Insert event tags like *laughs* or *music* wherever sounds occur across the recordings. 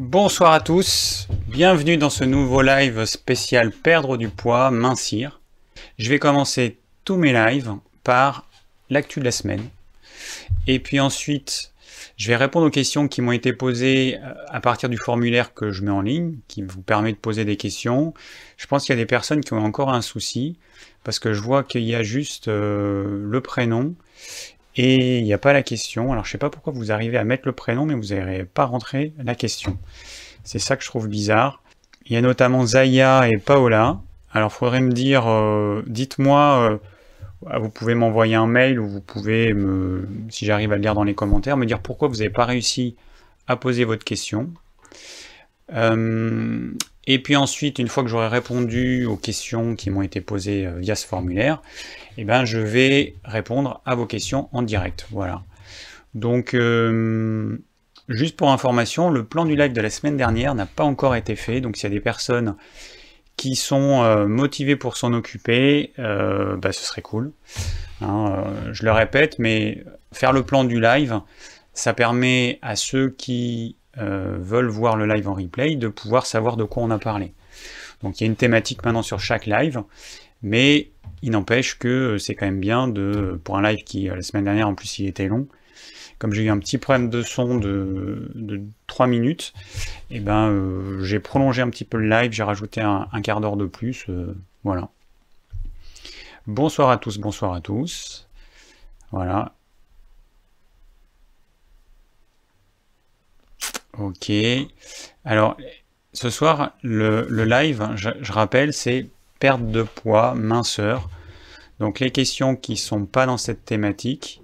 Bonsoir à tous, bienvenue dans ce nouveau live spécial perdre du poids, mincir. Je vais commencer tous mes lives par l'actu de la semaine. Et puis ensuite, je vais répondre aux questions qui m'ont été posées euh, à partir du formulaire que je mets en ligne, qui vous permet de poser des questions. Je pense qu'il y a des personnes qui ont encore un souci, parce que je vois qu'il y a juste euh, le prénom et il n'y a pas la question. Alors je sais pas pourquoi vous arrivez à mettre le prénom, mais vous n'avez pas rentré la question. C'est ça que je trouve bizarre. Il y a notamment Zaya et Paola. Alors faudrait me dire, euh, dites-moi, euh, vous pouvez m'envoyer un mail ou vous pouvez si j'arrive à le lire dans les commentaires, me dire pourquoi vous n'avez pas réussi à poser votre question. Euh, et puis ensuite, une fois que j'aurai répondu aux questions qui m'ont été posées via ce formulaire, eh ben, je vais répondre à vos questions en direct. Voilà. Donc, euh, juste pour information, le plan du live de la semaine dernière n'a pas encore été fait. Donc, s'il y a des personnes qui sont euh, motivées pour s'en occuper, euh, bah, ce serait cool. Hein, je le répète, mais faire le plan du live, ça permet à ceux qui veulent voir le live en replay de pouvoir savoir de quoi on a parlé. Donc il y a une thématique maintenant sur chaque live, mais il n'empêche que euh, c'est quand même bien de, pour un live qui, euh, la semaine dernière, en plus, il était long, comme j'ai eu un petit problème de son de, 3 minutes, et eh ben euh, j'ai prolongé un petit peu le live, j'ai rajouté un, quart d'heure de plus, voilà. Bonsoir à tous, bonsoir à tous. Voilà. Ok. Alors, ce soir, le, live, je rappelle, c'est perte de poids, minceur. Donc les questions qui sont pas dans cette thématique,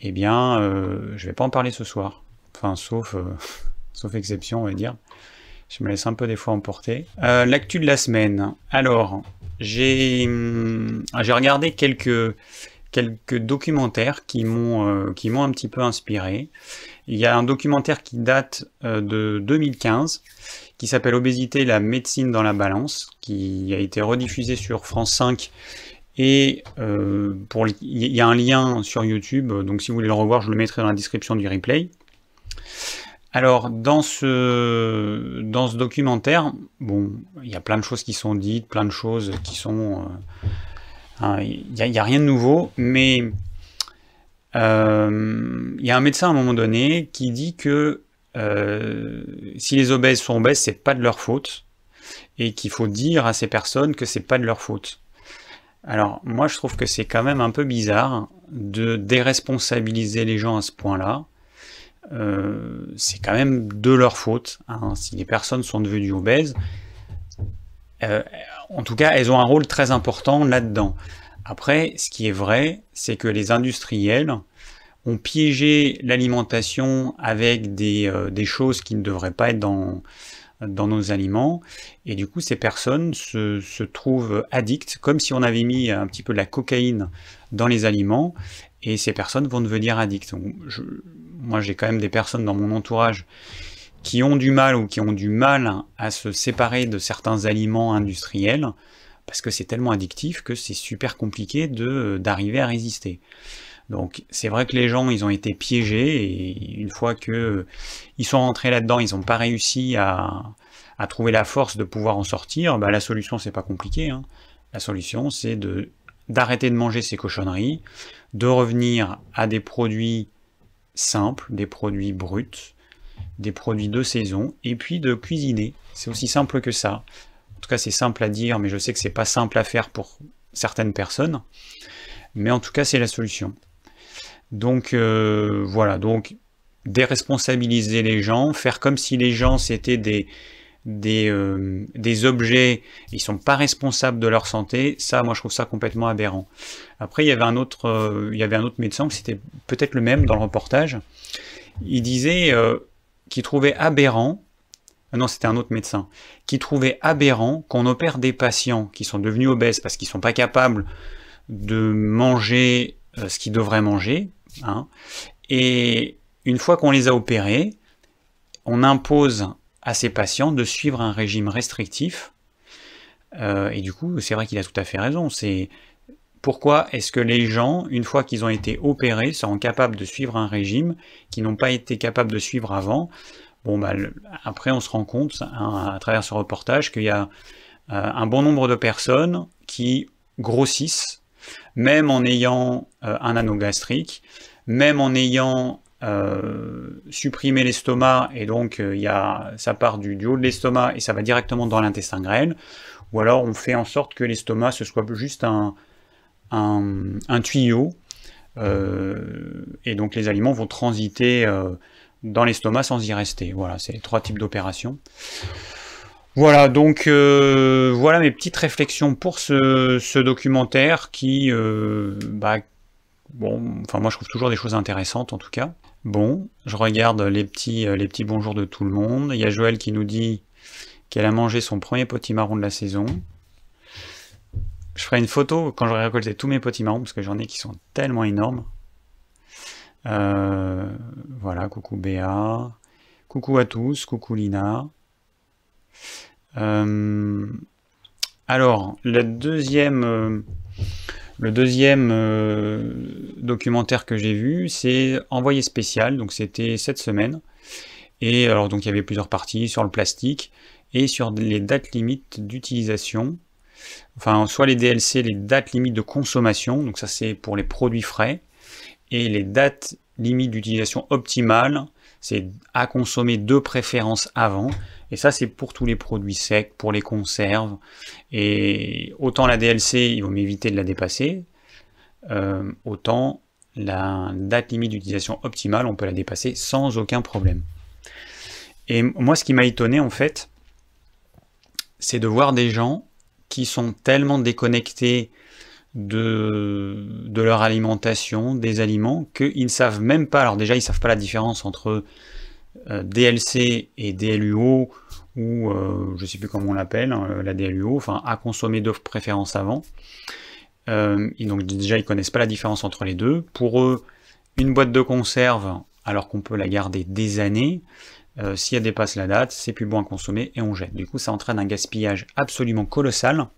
eh bien, euh, je vais pas en parler ce soir. Enfin, sauf, euh, *laughs* sauf exception, on va dire. Je me laisse un peu des fois emporter. Euh, l'actu de la semaine. Alors, j'ai hum, regardé quelques quelques documentaires qui m'ont qui m'ont un petit peu inspiré. Il y a un documentaire qui date de 2015 qui s'appelle Obésité, la médecine dans la balance, qui a été rediffusé sur France 5. Et euh, pour, il y a un lien sur YouTube, donc si vous voulez le revoir, je le mettrai dans la description du replay. Alors, dans ce, dans ce documentaire, bon, il y a plein de choses qui sont dites, plein de choses qui sont... Euh, hein, il n'y a, rien de nouveau, mais euh, il y a un médecin à un moment donné qui dit que euh, si les obèses sont obèses, c'est pas de leur faute, et qu'il faut dire à ces personnes que c'est pas de leur faute. Alors moi je trouve que c'est quand même un peu bizarre de déresponsabiliser les gens à ce point-là. Euh, c'est quand même de leur faute. Hein. Si les personnes sont devenues obèses, euh, en tout cas elles ont un rôle très important là-dedans. Après, ce qui est vrai, c'est que les industriels ont piégé l'alimentation avec des, euh, des, choses qui ne devraient pas être dans, nos aliments. Et du coup, ces personnes se, trouvent addictes, comme si on avait mis un petit peu de la cocaïne dans les aliments. Et ces personnes vont devenir addictes. moi, j'ai quand même des personnes dans mon entourage qui ont du mal ou qui ont du mal à se séparer de certains aliments industriels parce que c'est tellement addictif que c'est super compliqué d'arriver à résister. Donc c'est vrai que les gens, ils ont été piégés et une fois que ils sont rentrés là-dedans, ils n'ont pas réussi à, trouver la force de pouvoir en sortir. Bah, la solution, c'est pas compliqué. Hein. La solution, c'est de d'arrêter de manger ces cochonneries, de revenir à des produits simples, des produits bruts, des produits de saison, et puis de cuisiner. C'est aussi simple que ça. En tout cas, c'est simple à dire, mais je sais que c'est pas simple à faire pour certaines personnes. Mais en tout cas, c'est la solution. Donc euh, voilà, donc déresponsabiliser les gens, faire comme si les gens c'était des, des, euh, objets, ils sont pas responsables de leur santé, ça moi je trouve ça complètement aberrant. Après il y avait un autre, euh, il y avait un autre médecin, c'était peut-être le même dans le reportage, il disait qu'il trouvait aberrant, non c'était un autre médecin, qui trouvait aberrant qu'on opère des patients qui sont devenus obèses parce qu'ils sont pas capables de manger ce qu'ils devraient manger, Hein. Et une fois qu'on les a opérés, on impose à ces patients de suivre un régime restrictif. Euh, et du coup, c'est vrai qu'il a tout à fait raison. C'est pourquoi est-ce que les gens, une fois qu'ils ont été opérés, seront capables de suivre un régime qu'ils n'ont pas été capables de suivre avant? Bon, bah, après, on se rend compte, hein, à travers ce reportage, qu'il y a un bon nombre de personnes qui grossissent, même en ayant un anneau gastrique, même en ayant euh, supprimé l'estomac, et donc il y a, ça part du, haut de l'estomac et ça va directement dans l'intestin grêle, ou alors on fait en sorte que l'estomac ce soit juste un, tuyau, euh, et donc les aliments vont transiter euh, dans l'estomac sans y rester. Voilà, c'est les trois types d'opérations. Voilà, donc euh, voilà mes petites réflexions pour ce, documentaire qui, bah, bon, enfin moi je trouve toujours des choses intéressantes en tout cas. Bon, je regarde les petits, les petits bonjours de tout le monde. Il y a Joël qui nous dit qu'elle a mangé son premier potimarron de la saison. Je ferai une photo quand j'aurai récolté tous mes potimarrons, parce que j'en ai qui sont tellement énormes. Euh, voilà, coucou Béa. Coucou à tous, coucou Lina. Euh, alors, euh, le deuxième documentaire que j'ai vu, c'est Envoyé spécial, donc c'était cette semaine. Et alors, donc il y avait plusieurs parties sur le plastique et sur les dates limites d'utilisation. Enfin, soit les DLC, les dates limites de consommation, donc ça c'est pour les produits frais, et les dates limites d'utilisation optimale, c'est à consommer de préférence avant, et ça c'est pour tous les produits secs, pour les conserves, et autant la DLC, il vaut m'éviter de la dépasser, euh, autant la date limite d'utilisation optimale, on peut la dépasser sans aucun problème. Et moi, ce qui m'a étonné, en fait, c'est de voir des gens qui sont tellement déconnectés de, leur alimentation, des aliments, qu'ils ne savent même pas, alors déjà ils ne savent pas la différence entre euh, DLC et DLUO, ou euh, je ne sais plus comment on l'appelle, hein, la DLUO, enfin à consommer de préférence avant. Euh, et donc déjà ils connaissent pas la différence entre les deux. Pour eux, une boîte de conserve, alors qu'on peut la garder des années, si elle dépasse la date, c'est plus bon à consommer et on jette. Du coup, ça entraîne un gaspillage absolument colossal.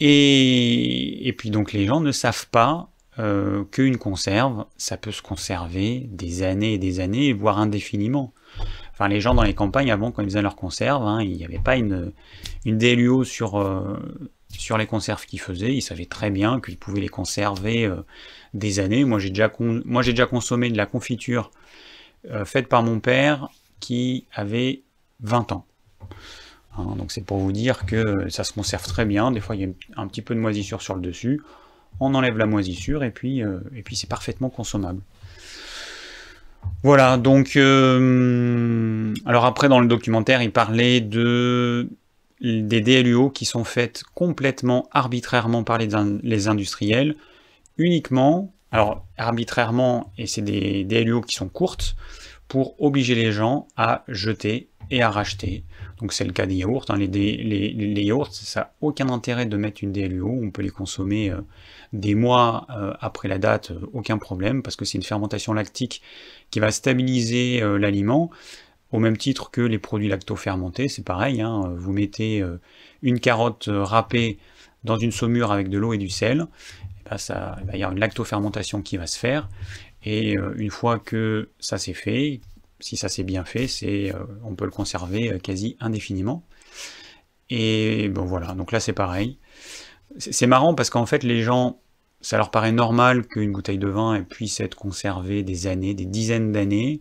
Et, puis donc les gens ne savent pas euh, qu'une conserve, ça peut se conserver des années et des années, voire indéfiniment. Enfin, les gens dans les campagnes, avant, quand ils faisaient leurs conserves, hein, il n'y avait pas une, une DLUO sur, euh, sur les conserves qu'ils faisaient. Ils savaient très bien qu'ils pouvaient les conserver des années. Moi, j'ai déjà, moi, j'ai déjà consommé de la confiture faite par mon père qui avait 20 ans. Hein, donc c'est pour vous dire que ça se conserve très bien. Des fois, il y a un petit peu de moisissure sur le dessus. On enlève la moisissure et puis, euh, puis c'est parfaitement consommable. Voilà, donc... Euh, alors après, dans le documentaire, il parlait de des DLUO qui sont faites complètement arbitrairement par les, les industriels, uniquement, alors arbitrairement, et c'est des DLUO qui sont courtes, pour obliger les gens à jeter et à racheter. Donc c'est le cas des yaourts. Hein. Les, yaourts, ça n'a aucun intérêt de mettre une DLUO. On peut les consommer euh, des mois euh, après la date, euh, aucun problème, parce que c'est une fermentation lactique qui va stabiliser l'aliment, au même titre que les produits lacto-fermentés. C'est pareil, hein. vous mettez une carotte râpée dans une saumure avec de l'eau et du sel, et ben il va y avoir une lacto-fermentation qui va se faire, et une fois que ça s'est fait, si ça s'est bien fait, euh, on peut le conserver euh, quasi indéfiniment. Et bon voilà, donc là c'est pareil. C'est marrant parce qu'en fait les gens, ça leur paraît normal qu'une bouteille de vin puisse être conservée des années, des dizaines d'années.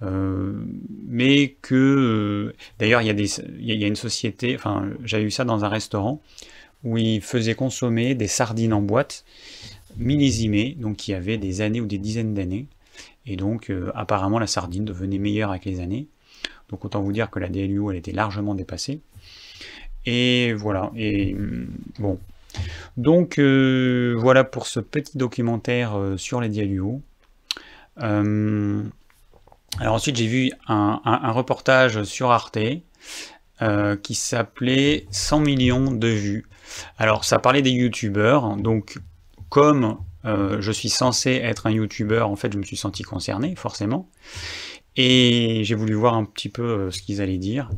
mais que d'ailleurs il y, a une société, enfin j'avais eu ça dans un restaurant où ils faisaient consommer des sardines en boîte millésimé, donc qui avait des années ou des dizaines d'années. Et donc, euh, apparemment, la sardine devenait meilleure avec les années. Donc, autant vous dire que la DLUO, elle était largement dépassée. Et voilà. Et mm, bon. Donc, euh, voilà pour ce petit documentaire euh, sur les DLUO. alors ensuite, j'ai vu un, un, reportage sur Arte qui s'appelait 100 millions de vues. Alors, ça parlait des youtubeurs, donc comme euh, je suis censé être un youtubeur, en fait, je me suis senti concerné, forcément. Et j'ai voulu voir un petit peu euh, ce qu'ils allaient dire.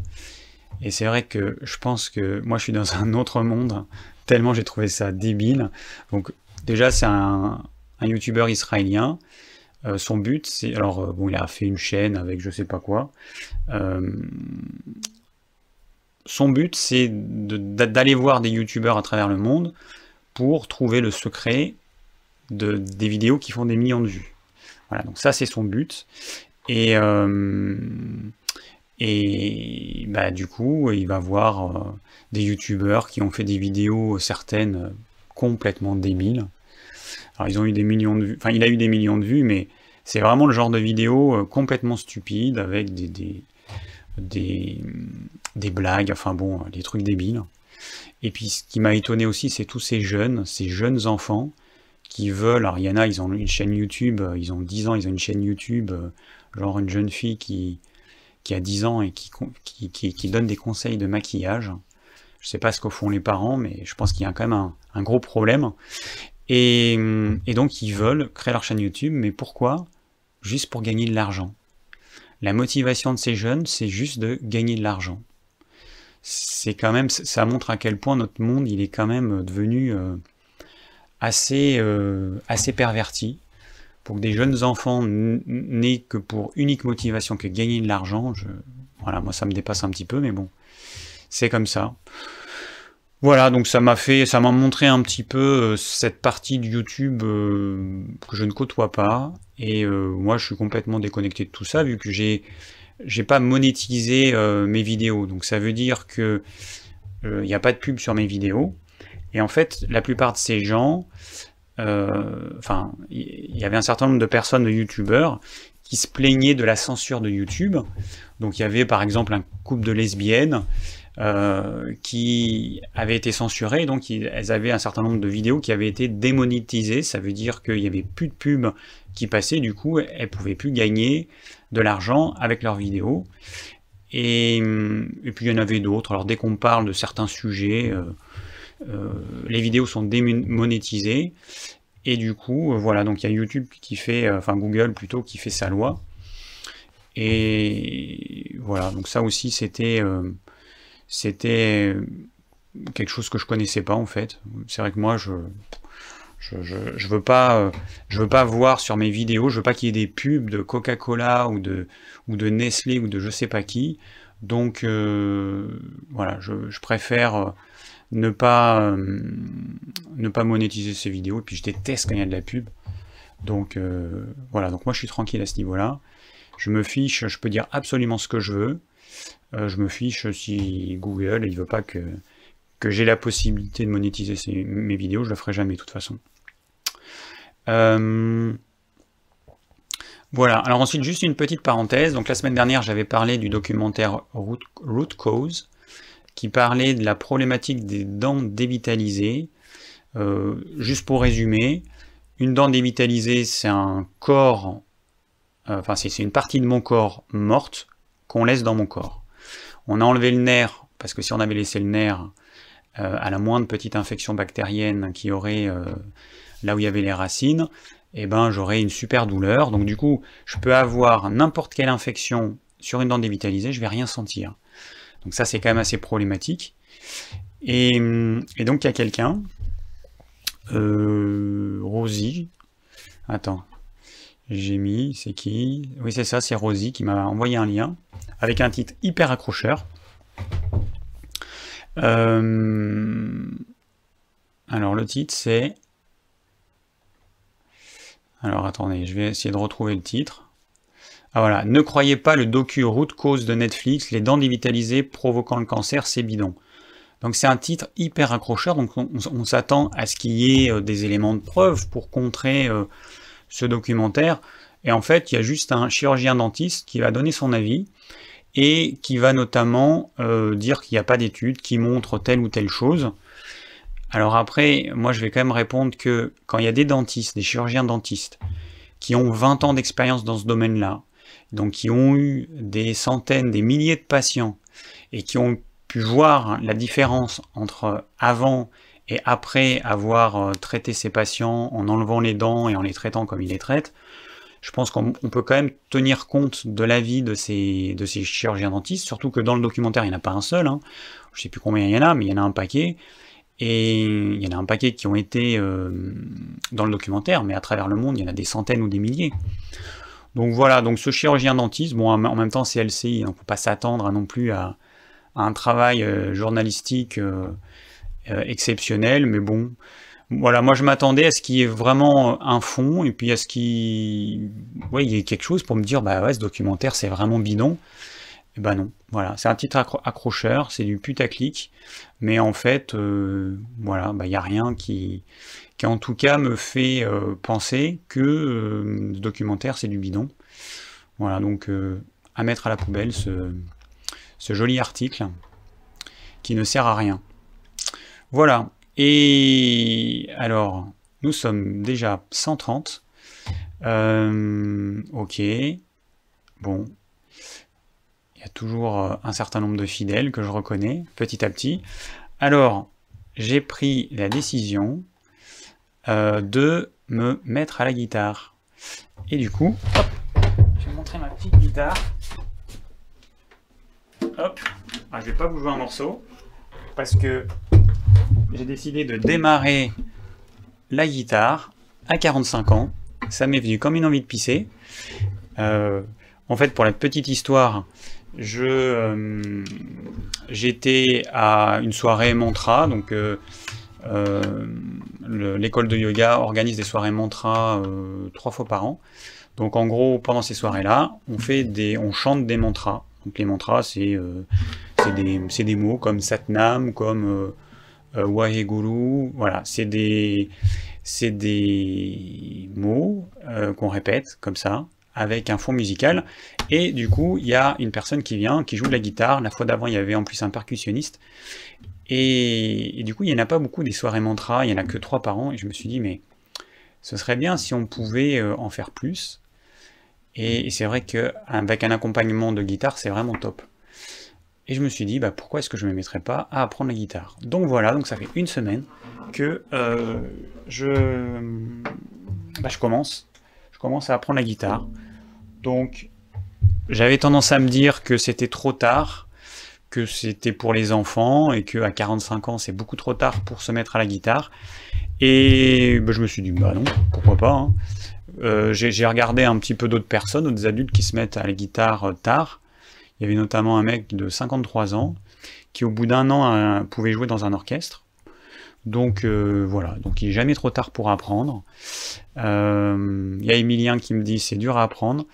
Et c'est vrai que je pense que moi, je suis dans *laughs* un autre monde, tellement j'ai trouvé ça débile. Donc, déjà, c'est un, youtubeur israélien. Euh, son but, c'est alors bon, il a fait une chaîne avec je sais pas quoi. son but, c'est d'aller voir des youtubeurs à travers le monde pour trouver le secret de, des vidéos qui font des millions de vues. Voilà, donc ça c'est son but. Et, et bah, du coup, il va voir des youtubeurs qui ont fait des vidéos, certaines complètement débiles. Alors ils ont eu des millions de vues, enfin il a eu des millions de vues, mais c'est vraiment le genre de vidéo euh, complètement stupide avec des, des, des, blagues, enfin bon, des trucs débiles. Et puis ce qui m'a étonné aussi, c'est tous ces jeunes, ces jeunes enfants veulent, alors il y en a, ils ont une chaîne YouTube, euh, ils ont 10 ans, ils ont une chaîne YouTube, euh, genre une jeune fille qui, qui a 10 ans et qui, qui, qui, donne des conseils de maquillage. Je sais pas ce qu'au font les parents, mais je pense qu'il y a quand même un, un gros problème. Et, donc ils veulent créer leur chaîne YouTube, mais pourquoi? Juste pour gagner de l'argent. La motivation de ces jeunes, c'est juste de gagner de l'argent. C'est quand même, ça montre à quel point notre monde, il est quand même devenu euh, assez, euh, assez perverti. Pour que des jeunes enfants n'aient que pour unique motivation que gagner de l'argent, voilà, moi ça me dépasse un petit peu, mais bon, c'est comme ça. Voilà, donc ça m'a fait, ça m'a montré un petit peu euh, cette partie de YouTube euh, que je ne côtoie pas. Et moi, je suis complètement déconnecté de tout ça vu que j'ai, j'ai pas monétisé mes vidéos. Donc ça veut dire que il n'y a pas de pub sur mes vidéos. Et en fait, la plupart de ces gens, enfin, il y avait un certain nombre de personnes, de YouTubeurs, qui se plaignaient de la censure de YouTube. Donc il y avait par exemple un couple de lesbiennes euh, qui avaient été censurées, donc elles avaient un certain nombre de vidéos qui avaient été démonétisées, ça veut dire qu'il n'y avait plus de pubs qui passaient, du coup elles pouvaient plus gagner de l'argent avec leurs vidéos. Et, puis il y en avait d'autres, alors dès qu'on parle de certains sujets, euh, euh, les vidéos sont démonétisées, et du coup, voilà, donc il y a YouTube qui fait, enfin Google plutôt, qui fait sa loi. Et voilà, donc ça aussi c'était c'était quelque chose que je connaissais pas en fait. C'est vrai que moi je je, veux pas je veux pas voir sur mes vidéos, je veux pas qu'il y ait des pubs de Coca-Cola ou de ou de Nestlé ou de je sais pas qui. Donc euh, voilà, je, préfère ne pas ne pas monétiser ces vidéos et puis je déteste quand il y a de la pub. Donc euh, voilà, donc moi je suis tranquille à ce niveau-là. Je me fiche, je peux dire absolument ce que je veux. Euh, je me fiche si Google il veut pas que, que j'ai la possibilité de monétiser mes vidéos, je le ferai jamais de toute façon. Euh, voilà, alors ensuite juste une petite parenthèse. Donc la semaine dernière j'avais parlé du documentaire Root, Cause qui parlait de la problématique des dents dévitalisées. Euh, juste pour résumer, une dent dévitalisée c'est un corps, enfin c'est une partie de mon corps morte qu'on laisse dans mon corps. On a enlevé le nerf, parce que si on avait laissé le nerf euh, à la moindre petite infection bactérienne qui aurait euh, là où il y avait les racines, eh ben j'aurais une super douleur. Donc du coup, je peux avoir n'importe quelle infection sur une dent dévitalisée, je vais rien sentir. Donc ça c'est quand même assez problématique. Et, donc il y a quelqu'un, euh, Rosie, attends, j'ai mis, c'est qui? Oui c'est ça, c'est Rosie qui m'a envoyé un lien avec un titre hyper accrocheur. Euh, alors le titre c'est... Alors attendez, je vais essayer de retrouver le titre. Ah voilà, ne croyez pas le docu route cause de Netflix, les dents dévitalisées provoquant le cancer, c'est bidon. Donc c'est un titre hyper accrocheur, donc on, s'attend à ce qu'il y ait euh, des éléments de preuve pour contrer euh, ce documentaire. Et en fait, il y a juste un chirurgien dentiste qui va donner son avis et qui va notamment euh, dire qu'il n'y a pas d'études qui montrent telle ou telle chose. Alors après, moi je vais quand même répondre que quand il y a des dentistes, des chirurgiens dentistes, qui ont 20 ans d'expérience dans ce domaine-là, donc qui ont eu des centaines, des milliers de patients, et qui ont pu voir la différence entre avant et après avoir euh, traité ces patients en enlevant les dents et en les traitant comme ils les traitent, je pense qu'on peut quand même tenir compte de l'avis de ces, de ces chirurgiens dentistes, surtout que dans le documentaire, il n'y en a pas un seul, hein. je ne sais plus combien il y en a, mais il y en a un paquet, Et il y en a un paquet qui ont été dans le documentaire, mais à travers le monde, il y en a des centaines ou des milliers. Donc voilà, donc ce chirurgien dentiste, bon, en même temps c'est LCI, on ne peut pas s'attendre non plus à, un travail journalistique exceptionnel, mais bon, voilà, moi je m'attendais à ce qu'il y ait vraiment un fond et puis à ce qu'il y ait quelque chose pour me dire bah ouais, ce documentaire c'est vraiment bidon. Et bah non, voilà, c'est un titre accrocheur, c'est du putaclic, mais en fait, euh, voilà, bah il n'y a rien qui, qui en tout cas me fait euh, penser que euh, ce documentaire c'est du bidon. Voilà, donc à mettre à la poubelle ce, ce joli article qui ne sert à rien. Voilà, et alors, nous sommes déjà 130. Euh, ok. Bon. Il y a toujours euh, un certain nombre de fidèles que je reconnais petit à petit. Alors, j'ai pris la décision euh, de me mettre à la guitare. Et du coup, je vais montrer ma petite guitare. Hop, ah, je vais pas vous jouer un morceau parce que j'ai décidé de démarrer la guitare à 45 ans. Ça m'est venu comme une envie de pisser. Euh, en fait, pour la petite histoire, euh, j'étais à une soirée mantra, donc l'école de yoga organise des soirées mantra trois fois par an. Donc en gros, pendant ces soirées-là, on fait des, on chante des mantras. Donc les mantras, c'est des, des, mots comme Satnam, comme euh, Waheguru, voilà, c'est des, des mots euh, qu'on répète comme ça, avec un fond musical. Et du coup, il y a une personne qui vient, qui joue de la guitare. La fois d'avant, il y avait en plus un percussionniste. Et, du coup, il n'y en a pas beaucoup des soirées mantra, il n'y en a que trois par an. Et je me suis dit, mais ce serait bien si on pouvait euh, en faire plus. Et, c'est vrai qu'avec un accompagnement de guitare, c'est vraiment top. Et je me suis dit, bah, pourquoi est-ce que je ne me mettrais pas à apprendre la guitare? Donc voilà, donc ça fait une semaine que euh, je, bah, je commence. Je commence à apprendre la guitare. Donc j'avais tendance à me dire que c'était trop tard, que c'était pour les enfants et que à 45 ans c'est beaucoup trop tard pour se mettre à la guitare. Et bah, je me suis dit, bah non, pourquoi pas. Hein. Euh, j'ai regardé un petit peu d'autres personnes, d'autres adultes qui se mettent à la guitare euh, tard. Il y avait notamment un mec de 53 ans qui au bout d'un an pouvait jouer dans un orchestre. Donc euh, voilà, donc il n'est jamais trop tard pour apprendre. Euh, il y a Emilien qui me dit c'est dur à apprendre.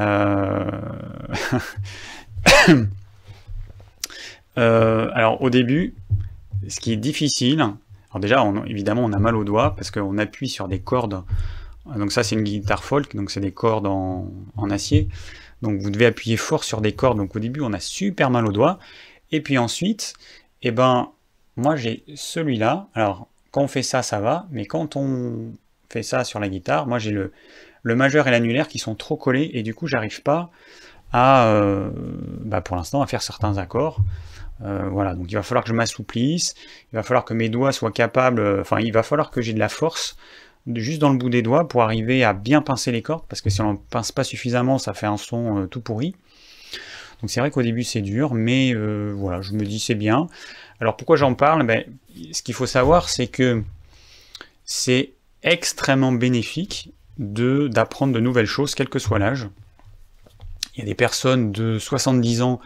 Euh, alors au début, ce qui est difficile, alors déjà évidemment on a mal aux doigts parce qu'on appuie sur des cordes. Donc ça c'est une guitare folk, donc c'est des cordes en acier. Donc vous devez appuyer fort sur des cordes. Donc au début, on a super mal aux doigts. Et puis ensuite, eh ben, moi j'ai celui-là. Alors quand on fait ça, ça va. Mais quand on fait ça sur la guitare, moi j'ai le, le majeur et l'annulaire qui sont trop collés. Et du coup, j'arrive pas à, euh, bah, pour l'instant, à faire certains accords. Euh, voilà, donc il va falloir que je m'assouplisse, il va falloir que mes doigts soient capables, euh, enfin il va falloir que j'ai de la force juste dans le bout des doigts pour arriver à bien pincer les cordes, parce que si on ne pince pas suffisamment, ça fait un son euh, tout pourri. Donc c'est vrai qu'au début c'est dur, mais voilà, je me dis c'est bien. Alors pourquoi j'en parle? Ben, Ce qu'il faut savoir, c'est que c'est extrêmement bénéfique de d'apprendre de nouvelles choses, quel que soit l'âge. Il y a des personnes de 70 ans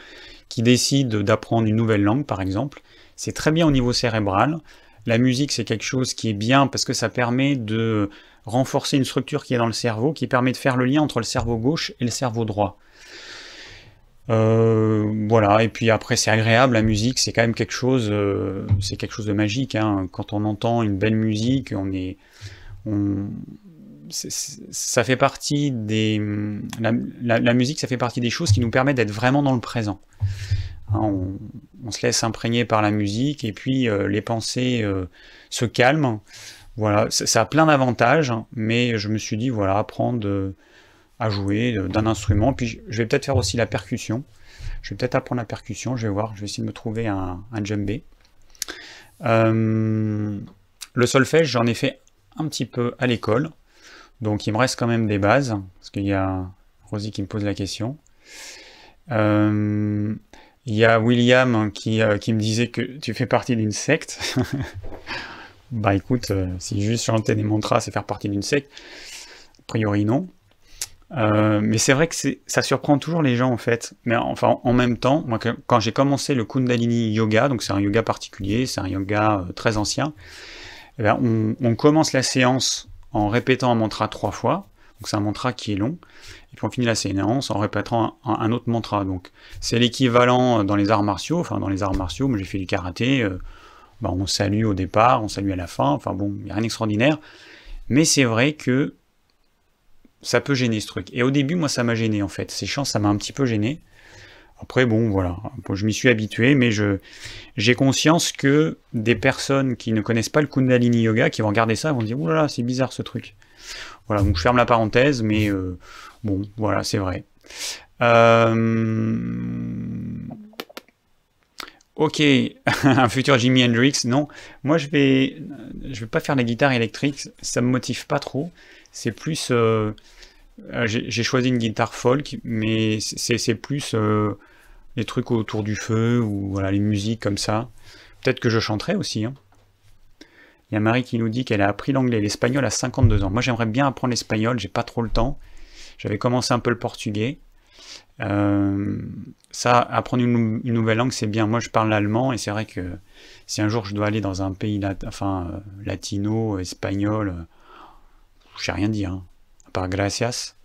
qui décident d'apprendre une nouvelle langue, par exemple. C'est très bien au niveau cérébral. La musique, c'est quelque chose qui est bien parce que ça permet de renforcer une structure qui est dans le cerveau, qui permet de faire le lien entre le cerveau gauche et le cerveau droit. Euh, voilà, et puis après c'est agréable, la musique c'est quand même quelque chose, euh, c'est quelque chose de magique. Hein. Quand on entend une belle musique, on est, ça fait partie des, la, musique, ça fait partie des choses qui nous permettent d'être vraiment dans le présent. Hein, on, se laisse imprégner par la musique et puis euh, les pensées euh, se calment. Voilà, ça, a plein d'avantages, hein, mais je me suis dit, voilà, apprendre euh, à jouer d'un instrument. Puis je vais peut-être faire aussi la percussion. Je vais peut-être apprendre la percussion, je vais voir, je vais essayer de me trouver un, un djembé. le solfège, j'en ai fait un petit peu à l'école, donc il me reste quand même des bases, parce qu'il y a Rosie qui me pose la question. Il y a William qui, euh, qui me disait que tu fais partie d'une secte. *laughs* bah écoute, euh, si juste chanter des mantras, c'est faire partie d'une secte, a priori non. Euh, mais c'est vrai que ça surprend toujours les gens en fait. Mais enfin, en même temps, quand j'ai commencé le Kundalini Yoga, donc c'est un yoga particulier, c'est un yoga très ancien, eh ben, on, commence la séance en répétant un mantra trois fois. Donc c'est un mantra qui est long. Et puis on finit la séance en répétant un, autre mantra. Donc c'est l'équivalent dans les arts martiaux. Enfin dans les arts martiaux, moi j'ai fait du karaté. Euh, bah, on salue au départ, on salue à la fin. Enfin bon, il n'y a rien d'extraordinaire. Mais c'est vrai que ça peut gêner ce truc. Et au début, moi ça m'a gêné en fait. Ces chants, ça m'a un petit peu gêné. Après, bon, voilà, je m'y suis habitué, mais j'ai conscience que des personnes qui ne connaissent pas le Kundalini Yoga, qui vont regarder ça, vont dire, oulala, c'est bizarre ce truc. Voilà, donc je ferme la parenthèse, mais euh, bon, voilà, c'est vrai. Euh, ok, *laughs* un futur Jimi Hendrix, non. Moi, je vais, je vais pas faire la guitare électrique, ça me motive pas trop. C'est plus, euh, j'ai choisi une guitare folk, mais c'est plus les trucs autour du feu ou les musiques comme ça. Peut-être que je chanterai aussi. Hein. Il y a Marie qui nous dit qu'elle a appris l'anglais et l'espagnol à 52 ans. Moi, j'aimerais bien apprendre l'espagnol, j'ai pas trop le temps. J'avais commencé un peu le portugais. Euh, ça, apprendre une, nouvelle langue, c'est bien. Moi, je parle l'allemand et c'est vrai que si un jour je dois aller dans un pays enfin, euh, latino, espagnol, euh, je sais rien dire. Hein. À part gracias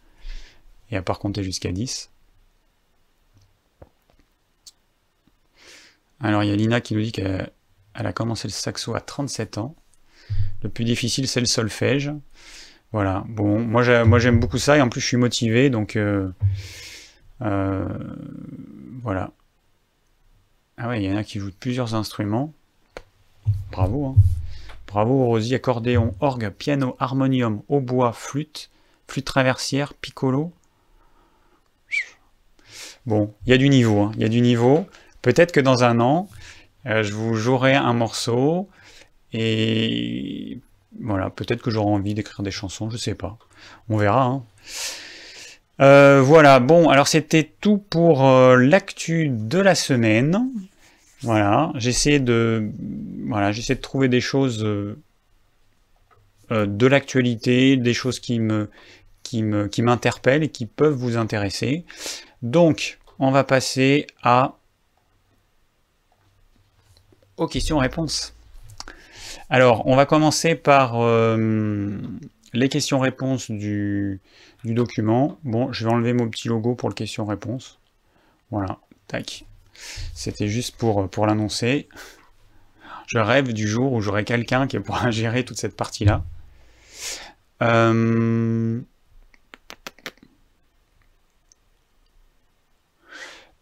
et à part compter jusqu'à 10. Alors, il y a Lina qui nous dit qu'elle a commencé le saxo à 37 ans. Le plus difficile, c'est le solfège. Voilà. Bon, moi, j'aime beaucoup ça et en plus, je suis motivé, donc euh, euh, voilà. Ah ouais, il y en a qui jouent plusieurs instruments. Bravo. Hein. Bravo, Rosie. Accordéon, orgue, piano, harmonium, hautbois, flûte, flûte traversière, piccolo. Bon, il y a du niveau. Hein. Il y a du niveau. Peut-être que dans un an, euh, je vous jouerai un morceau et voilà, peut-être que j'aurai envie d'écrire des chansons, je sais pas. On verra. Hein. Euh, voilà, bon, alors c'était tout pour euh, l'actu de la semaine. Voilà, j'essaie de, voilà, j'essaie de trouver des choses de l'actualité, des choses qui me, qui m'interpellent et qui peuvent vous intéresser. Donc, on va passer aux questions-réponses. Alors, on va commencer par euh, les questions-réponses du, document. Bon, je vais enlever mon petit logo pour le question-réponse. Voilà, tac. C'était juste pour, pour l'annoncer. Je rêve du jour où j'aurai quelqu'un qui pourra *laughs* gérer toute cette partie-là. Euh,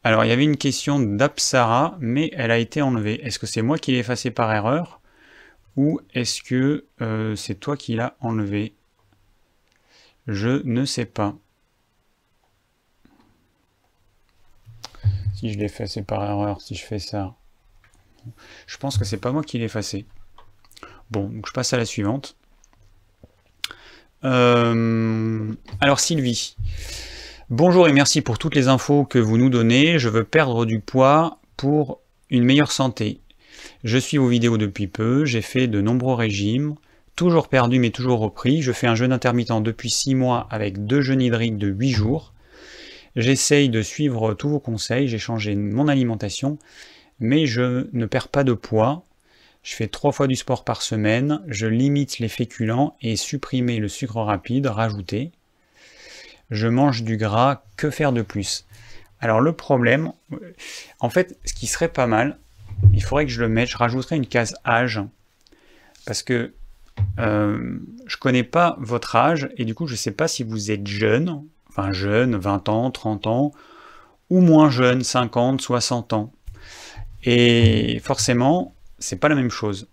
Alors, il y avait une question d'Apsara, mais elle a été enlevée. Est-ce que c'est moi qui l'ai effacée par erreur Ou est-ce que euh, c'est toi qui l'as enlevée? Je ne sais pas. Si je l'ai effacé par erreur, si je fais ça. Je pense que c'est pas moi qui l'ai effacé. Bon, donc je passe à la suivante. Euh, alors Sylvie, Bonjour et merci pour toutes les infos que vous nous donnez. Je veux perdre du poids pour une meilleure santé. Je suis vos vidéos depuis peu, j'ai fait de nombreux régimes, toujours perdu mais toujours repris. Je fais un jeûne intermittent depuis 6 mois avec deux jeûnes hydriques de 8 jours. J'essaye de suivre tous vos conseils, j'ai changé mon alimentation, mais je ne perds pas de poids. Je fais trois fois du sport par semaine, je limite les féculents et supprimer le sucre rapide rajouté je mange du gras, que faire de plus? Alors le problème, en fait, ce qui serait pas mal, il faudrait que je le mette, je rajouterais une case âge, parce que euh, je connais pas votre âge, et du coup je sais pas si vous êtes jeune, enfin jeune, 20 ans, 30 ans, ou moins jeune, 50, 60 ans. Et forcément, c'est pas la même chose.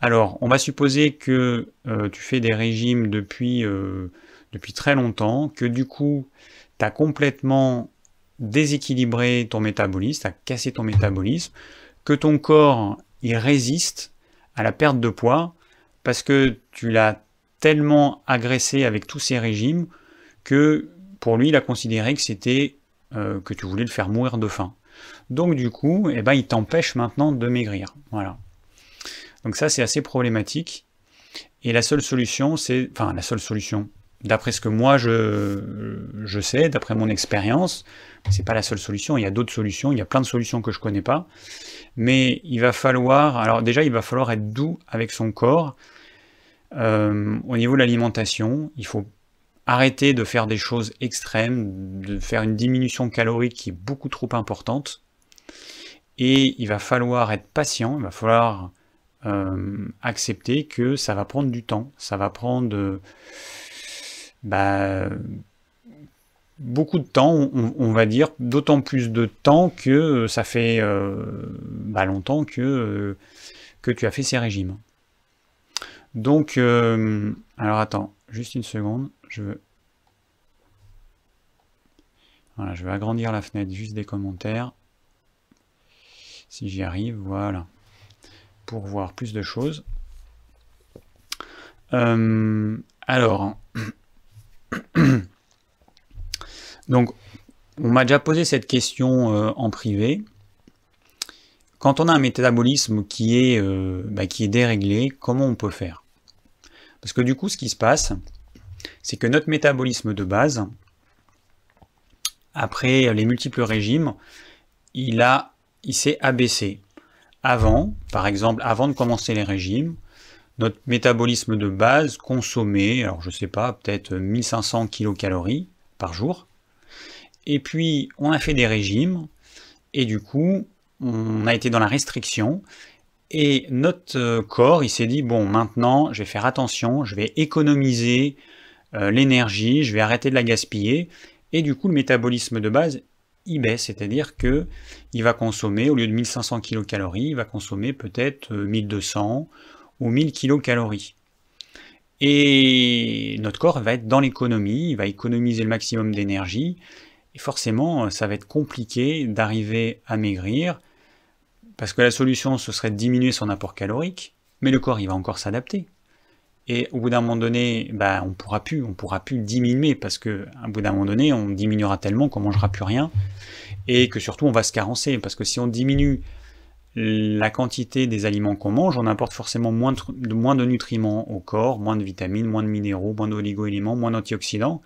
Alors, on va supposer que euh, tu fais des régimes depuis euh, depuis très longtemps, que du coup, tu as complètement déséquilibré ton métabolisme, tu as cassé ton métabolisme, que ton corps, il résiste à la perte de poids, parce que tu l'as tellement agressé avec tous ces régimes, que pour lui, il a considéré que c'était euh, que tu voulais le faire mourir de faim. Donc du coup, eh ben, il t'empêche maintenant de maigrir. Voilà. Donc ça, c'est assez problématique. Et la seule solution, c'est... Enfin, la seule solution, d'après ce que moi je, sais, d'après mon expérience, c'est pas la seule solution, il y a d'autres solutions, il y a plein de solutions que je connais pas. Mais il va falloir... Alors déjà, il va falloir être doux avec son corps. Euh, au niveau de l'alimentation, il faut arrêter de faire des choses extrêmes, de faire une diminution calorique qui est beaucoup trop importante. Et il va falloir être patient, il va falloir euh, accepter que ça va prendre du temps, ça va prendre bah, beaucoup de temps, on, va dire, d'autant plus de temps que ça fait euh, bah, longtemps que, que tu as fait ces régimes. Donc, alors attends, juste une seconde je veux... Voilà, je vais agrandir la fenêtre juste des commentaires. Si j'y arrive, voilà. Pour voir plus de choses. Euh, alors, *coughs* donc, on m'a déjà posé cette question euh, en privé. Quand on a un métabolisme qui est, euh, bah, qui est déréglé, comment on peut faire? Parce que du coup, ce qui se passe, c'est que notre métabolisme de base, après les multiples régimes, il, a, il s'est abaissé. Avant, par exemple, avant de commencer les régimes, notre métabolisme de base consommait, alors je sais pas, peut-être 1500 kcal par jour. Et puis, on a fait des régimes, et du coup, on a été dans la restriction, et notre corps, il s'est dit, bon, maintenant, je vais faire attention, je vais économiser euh, l'énergie, je vais arrêter de la gaspiller, et du coup le métabolisme de base il baisse, c'est-à-dire que il va consommer, au lieu de 1500 kcal, il va consommer peut-être 1200 euh, ou 1000 kcal. Et notre corps va être dans l'économie, va économiser le maximum d'énergie, et forcément ça va être compliqué d'arriver à maigrir, parce que la solution ce serait de diminuer son apport calorique, mais le corps il va encore s'adapter. Et au bout d'un moment donné, bah, on pourra plus, on pourra plus diminuer parce que à bout d'un moment donné, on diminuera tellement qu'on mangera plus rien et que surtout on va se carencer parce que si on diminue la quantité des aliments qu'on mange, on apporte forcément moins de, nutriments au corps, moins de vitamines, moins de minéraux, moins d'oligo-éléments, moins d'antioxydants.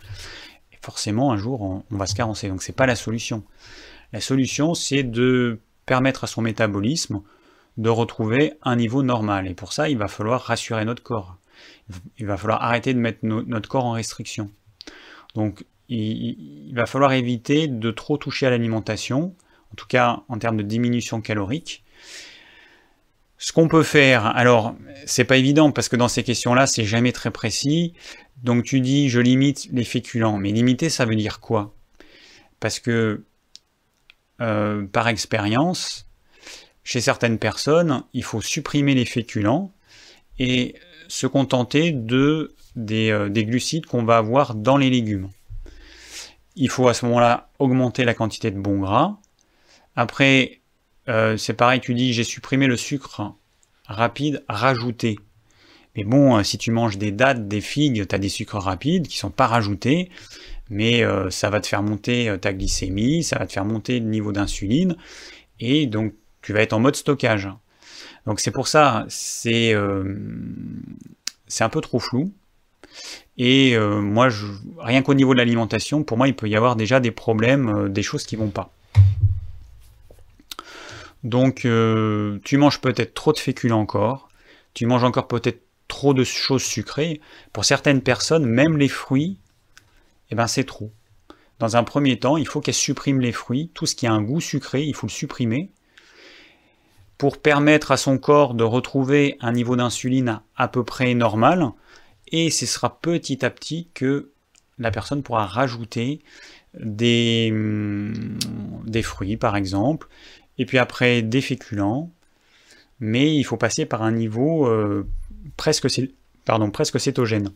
Et forcément, un jour, on, va se carencer. Donc, c'est pas la solution. La solution, c'est de permettre à son métabolisme de retrouver un niveau normal. Et pour ça, il va falloir rassurer notre corps il va falloir arrêter de mettre notre corps en restriction. Donc il, va falloir éviter de trop toucher à l'alimentation, en tout cas en termes de diminution calorique. Ce qu'on peut faire, alors c'est pas évident parce que dans ces questions-là, c'est jamais très précis. Donc tu dis je limite les féculents, mais limiter ça veut dire quoi? Parce que euh, par expérience, chez certaines personnes, il faut supprimer les féculents et se contenter de, euh, des, glucides qu'on va avoir dans les légumes. Il faut à ce moment-là augmenter la quantité de bons gras. Après, euh, c'est pareil, tu dis j'ai supprimé le sucre rapide, rajouté. Mais bon, euh, si tu manges des dattes, des figues, tu as des sucres rapides qui sont pas rajoutés, mais ça va te faire monter ta glycémie, ça va te faire monter le niveau d'insuline, et donc tu vas être en mode stockage. Donc c'est pour ça, c'est euh, un peu trop flou. Et euh, moi, rien qu'au niveau de l'alimentation, pour moi, il peut y avoir déjà des problèmes, euh, des choses qui vont pas. Donc, tu manges peut-être trop de féculents encore, tu manges encore peut-être trop de choses sucrées. Pour certaines personnes, même les fruits, eh ben, c'est trop. Dans un premier temps, il faut qu'elles suppriment les fruits. Tout ce qui a un goût sucré, il faut le supprimer pour permettre à son corps de retrouver un niveau d'insuline à peu près normal, et ce sera petit à petit que la personne pourra rajouter des, hum, des fruits par exemple, et puis après des féculents, mais il faut passer par un niveau euh, presque, pardon, cétogène.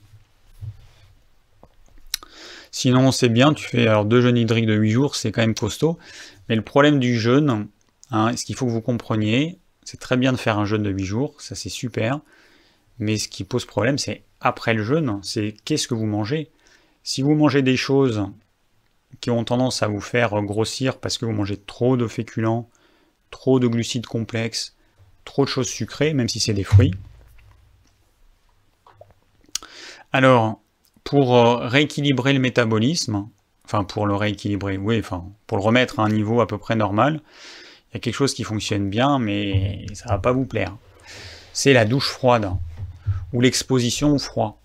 Sinon c'est bien, tu fais deux jeûnes hydriques de 8 jours, c'est quand même costaud, mais le problème du jeûne, Hein, ce qu'il faut que vous compreniez, c'est très bien de faire un jeûne de 8 jours, ça c'est super, mais ce qui pose problème, c'est après le jeûne, c'est qu'est-ce que vous mangez? Si vous mangez des choses qui ont tendance à vous faire grossir parce que vous mangez trop de féculents, trop de glucides complexes, trop de choses sucrées, même si c'est des fruits. Alors, pour euh, rééquilibrer le métabolisme, enfin pour le rééquilibrer, oui, enfin pour le remettre à un niveau à peu près normal, il y a quelque chose qui fonctionne bien, mais ça va pas vous plaire. C'est la douche froide ou l'exposition au froid.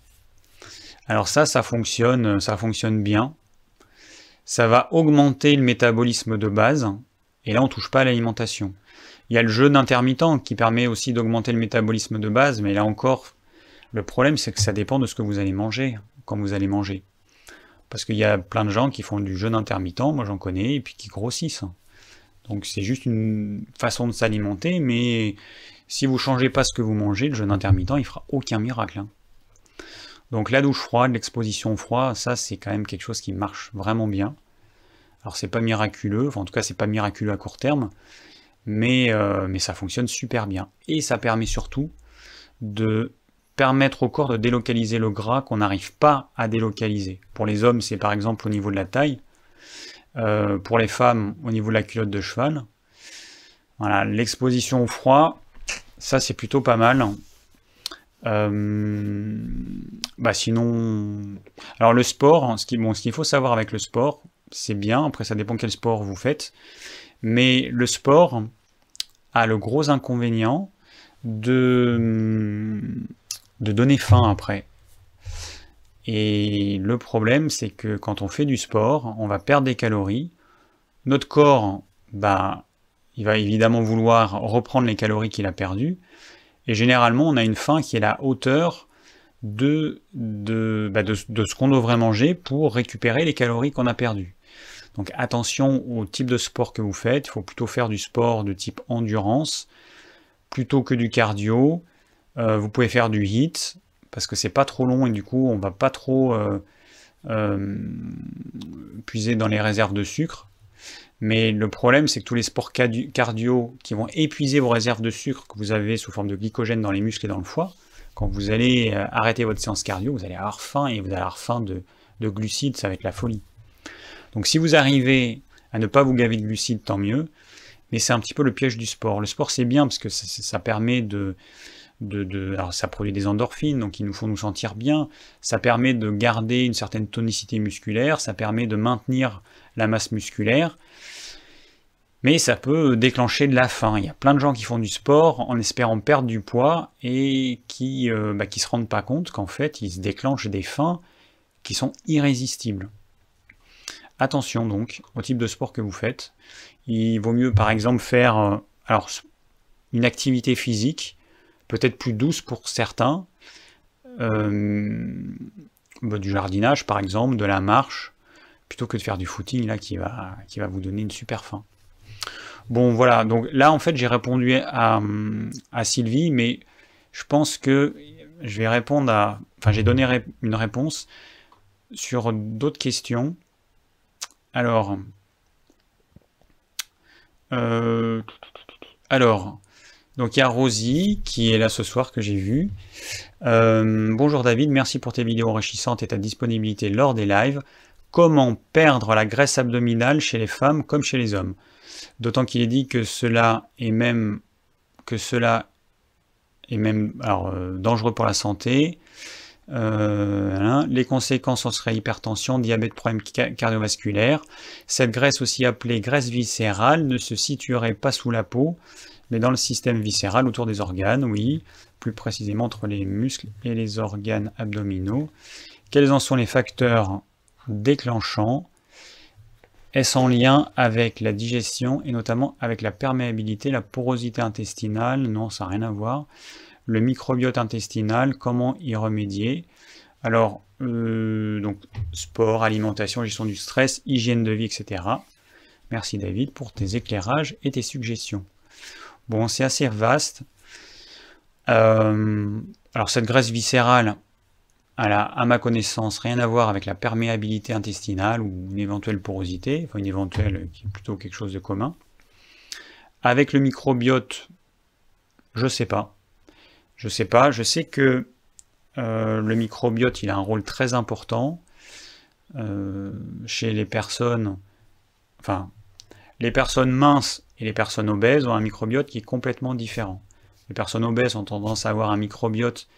Alors ça, ça fonctionne, ça fonctionne bien. Ça va augmenter le métabolisme de base, et là on touche pas à l'alimentation. Il y a le jeûne intermittent qui permet aussi d'augmenter le métabolisme de base, mais là encore, le problème c'est que ça dépend de ce que vous allez manger quand vous allez manger. Parce qu'il y a plein de gens qui font du jeûne intermittent, moi j'en connais, et puis qui grossissent. Donc c'est juste une façon de s'alimenter, mais si vous changez pas ce que vous mangez, le jeûne intermittent, il fera aucun miracle. Hein. Donc la douche froide, l'exposition au froid, ça c'est quand même quelque chose qui marche vraiment bien. Alors c'est pas miraculeux, enfin, en tout cas c'est pas miraculeux à court terme, mais, euh, mais ça fonctionne super bien. Et ça permet surtout de permettre au corps de délocaliser le gras qu'on n'arrive pas à délocaliser. Pour les hommes, c'est par exemple au niveau de la taille. Euh, pour les femmes, au niveau de la culotte de cheval. Voilà, l'exposition au froid, ça c'est plutôt pas mal. Euh, bah sinon, alors le sport, ce qu'il bon, ce qu'il faut savoir avec le sport, c'est bien. Après, ça dépend quel sport vous faites, mais le sport a le gros inconvénient de donner faim après. Et le problème, c'est que quand on fait du sport, on va perdre des calories. Notre corps, bah, il va évidemment vouloir reprendre les calories qu'il a perdues. Et généralement, on a une faim qui est la hauteur de, de, bah, ce qu'on devrait manger pour récupérer les calories qu'on a perdues. Donc attention au type de sport que vous faites. Il faut plutôt faire du sport de type endurance plutôt que du cardio. Euh, vous pouvez faire du HIIT parce que c'est pas trop long et du coup on va pas trop euh, euh, puiser dans les réserves de sucre. Mais le problème c'est que tous les sports cardio qui vont épuiser vos réserves de sucre que vous avez sous forme de glycogène dans les muscles et dans le foie, quand vous allez arrêter votre séance cardio, vous allez avoir faim et vous allez avoir faim de, glucides, ça va être la folie. Donc si vous arrivez à ne pas vous gaver de glucides, tant mieux. Mais c'est un petit peu le piège du sport. Le sport c'est bien parce que ça permet de, alors ça produit des endorphines, donc il nous faut nous sentir bien, ça permet de garder une certaine tonicité musculaire, ça permet de maintenir la masse musculaire, mais ça peut déclencher de la faim. Il y a plein de gens qui font du sport en espérant perdre du poids et qui ne euh, bah, se rendent pas compte qu'en fait ils se déclenchent des faims qui sont irrésistibles. Attention donc au type de sport que vous faites. Il vaut mieux par exemple faire euh, une activité physique peut-être plus douce pour certains, euh, bah, du jardinage par exemple, de la marche, plutôt que de faire du footing là qui va, qui va vous donner une super faim. Bon voilà, donc là en fait j'ai répondu à, à, Sylvie, mais je pense que je vais répondre à... Enfin j'ai donné une réponse sur d'autres questions. Alors... Euh, alors, donc il y a Rosie qui est là ce soir que j'ai vu. Euh, bonjour David, merci pour tes vidéos enrichissantes et ta disponibilité lors des lives. Comment perdre la graisse abdominale chez les femmes comme chez les hommes? D'autant qu'il est dit que cela est même que cela est même euh, dangereux pour la santé. Euh, les conséquences en seraient hypertension, diabète, problèmes cardiovasculaires. Cette graisse aussi appelée graisse viscérale ne se situerait pas sous la peau, mais dans le système viscéral autour des organes, oui, plus précisément entre les muscles et les organes abdominaux. Quels en sont les facteurs déclenchants? Est-ce en lien avec la digestion et notamment avec la perméabilité, la porosité intestinale? Non, ça n'a rien à voir. Le microbiote intestinal, comment y remédier Alors, euh, donc, sport, alimentation, gestion du stress, hygiène de vie, etc. Merci David pour tes éclairages et tes suggestions. Bon, c'est assez vaste. Euh, alors cette graisse viscérale, elle a, à ma connaissance, rien à voir avec la perméabilité intestinale ou une éventuelle porosité, enfin une éventuelle qui est plutôt quelque chose de commun. Avec le microbiote, je sais pas. Je sais pas. Je sais que euh, le microbiote, il a un rôle très important. chez les personnes, enfin, les personnes minces et les personnes obèses ont un microbiote qui est complètement différent. Les personnes obèses ont tendance à avoir un microbiote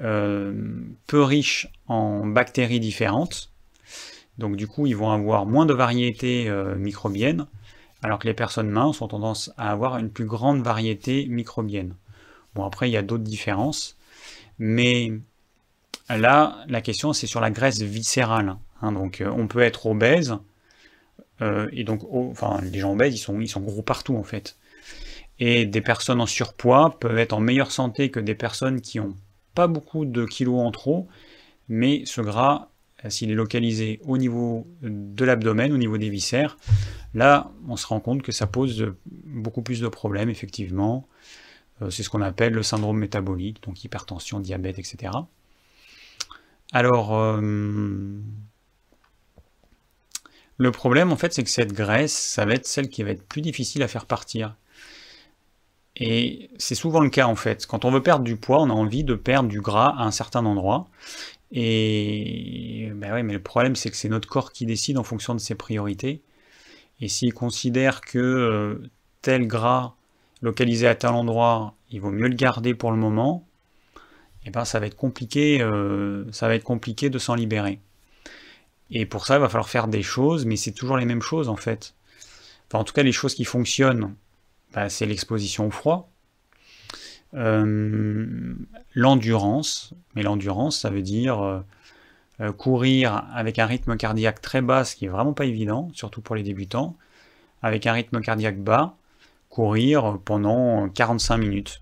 peu riche en bactéries différentes, donc du coup, ils vont avoir moins de variétés euh, microbiennes, alors que les personnes minces ont tendance à avoir une plus grande variété microbienne. Bon, après, il y a d'autres différences, mais là, la question, c'est sur la graisse viscérale. Hein. donc, euh, on peut être obèse, euh, et donc, enfin, les gens obèses, ils sont, ils sont gros partout, en fait. Et des personnes en surpoids peuvent être en meilleure santé que des personnes qui ont pas beaucoup de kilos en trop, mais ce gras s'il est localisé au niveau de l'abdomen, au niveau des viscères, là, on se rend compte que ça pose beaucoup plus de problèmes, effectivement. Euh, c'est ce qu'on appelle le syndrome métabolique, donc hypertension, diabète, etc. Alors, euh, le problème, en fait, c'est que cette graisse, ça va être celle qui va être plus difficile à faire partir. Et c'est souvent le cas, en fait. Quand on veut perdre du poids, on a envie de perdre du gras à un certain endroit. Et ben oui, mais le problème, c'est que c'est notre corps qui décide en fonction de ses priorités. Et s'il considère que euh, tel gras localisé à tel endroit, il vaut mieux le garder pour le moment, et eh ben ça va être compliqué, euh, ça va être compliqué de s'en libérer. Et pour ça, il va falloir faire des choses, mais c'est toujours les mêmes choses en fait. En tout cas, les choses qui fonctionnent, ben, c'est l'exposition au froid, euh, l'endurance, mais l'endurance, ça veut dire euh, courir avec un rythme cardiaque très bas, ce qui est vraiment pas évident, surtout pour les débutants, avec un rythme cardiaque bas, courir pendant 45 minutes,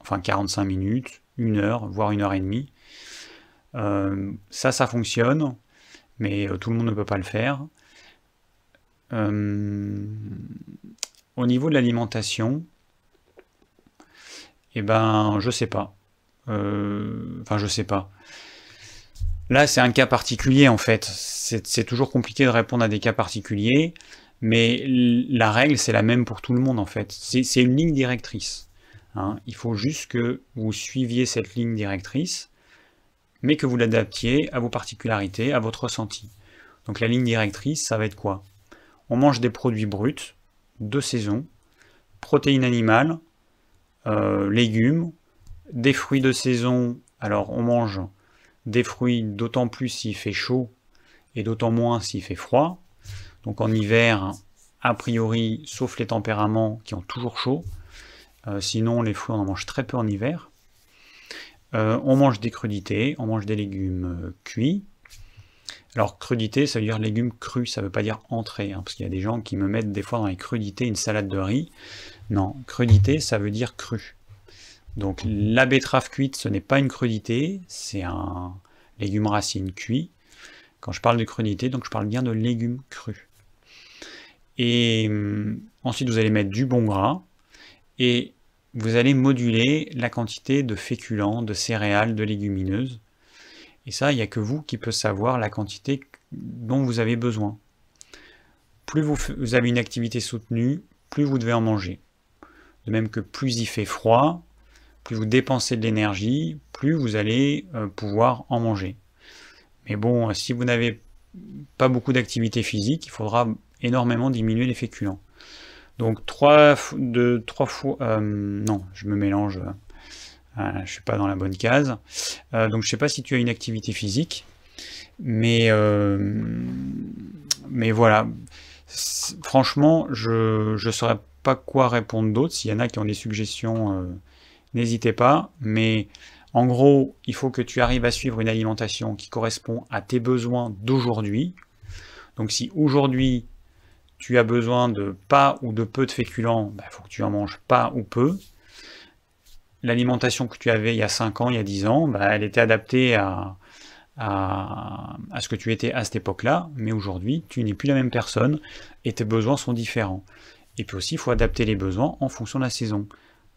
enfin 45 minutes, une heure, voire une heure et demie. ça, ça fonctionne, mais tout le monde ne peut pas le faire. au niveau de l'alimentation, eh ben, je sais pas. Euh, enfin, je sais pas. Là, c'est un cas particulier en fait. C'est toujours compliqué de répondre à des cas particuliers, mais la règle, c'est la même pour tout le monde en fait. C'est une ligne directrice. Hein. Il faut juste que vous suiviez cette ligne directrice, mais que vous l'adaptiez à vos particularités, à votre ressenti. Donc la ligne directrice, ça va être quoi? On mange des produits bruts, de saison, protéines animales, euh, légumes, des fruits de saison. Alors on mange des fruits d'autant plus s'il fait chaud et d'autant moins s'il fait froid. Donc en hiver, a priori, sauf les tempéraments qui ont toujours chaud. Euh, sinon, les fruits, on en mange très peu en hiver. Euh, on mange des crudités, on mange des légumes cuits. Alors crudité, ça veut dire légumes crus, ça veut pas dire entrée, hein, parce qu'il y a des gens qui me mettent des fois dans les crudités une salade de riz. Non, crudité, ça veut dire cru. Donc la betterave cuite, ce n'est pas une crudité, c'est un légume racine cuit. Quand je parle de crudité, donc je parle bien de légumes crus. Et hum, ensuite, vous allez mettre du bon gras et vous allez moduler la quantité de féculents, de céréales, de légumineuses. Et ça, il n'y a que vous qui peut savoir la quantité dont vous avez besoin. Plus vous avez une activité soutenue, plus vous devez en manger. De même que plus il fait froid, plus vous dépensez de l'énergie, plus vous allez euh, pouvoir en manger. Mais bon, si vous n'avez pas beaucoup d'activité physique, il faudra énormément diminuer les féculents. Donc 3 de 3 fois euh, non, je me mélange. Euh, je suis pas dans la bonne case. donc je sais pas si tu as une activité physique, mais mais voilà. Franchement, je ne saurais pas quoi répondre d'autre. S'il y en a qui ont des suggestions, euh, n'hésitez pas. Mais en gros, il faut que tu arrives à suivre une alimentation qui correspond à tes besoins d'aujourd'hui. Donc si aujourd'hui tu as besoin de pas ou de peu de féculents, il bah, faut que tu en manges pas ou peu. L'alimentation que tu avais il y a 5 ans, il y a 10 ans, bah, elle était adaptée à, à, ce que tu étais à cette époque-là, mais aujourd'hui, tu n'es plus la même personne et tes besoins sont différents. Et puis aussi, il faut adapter les besoins en fonction de la saison.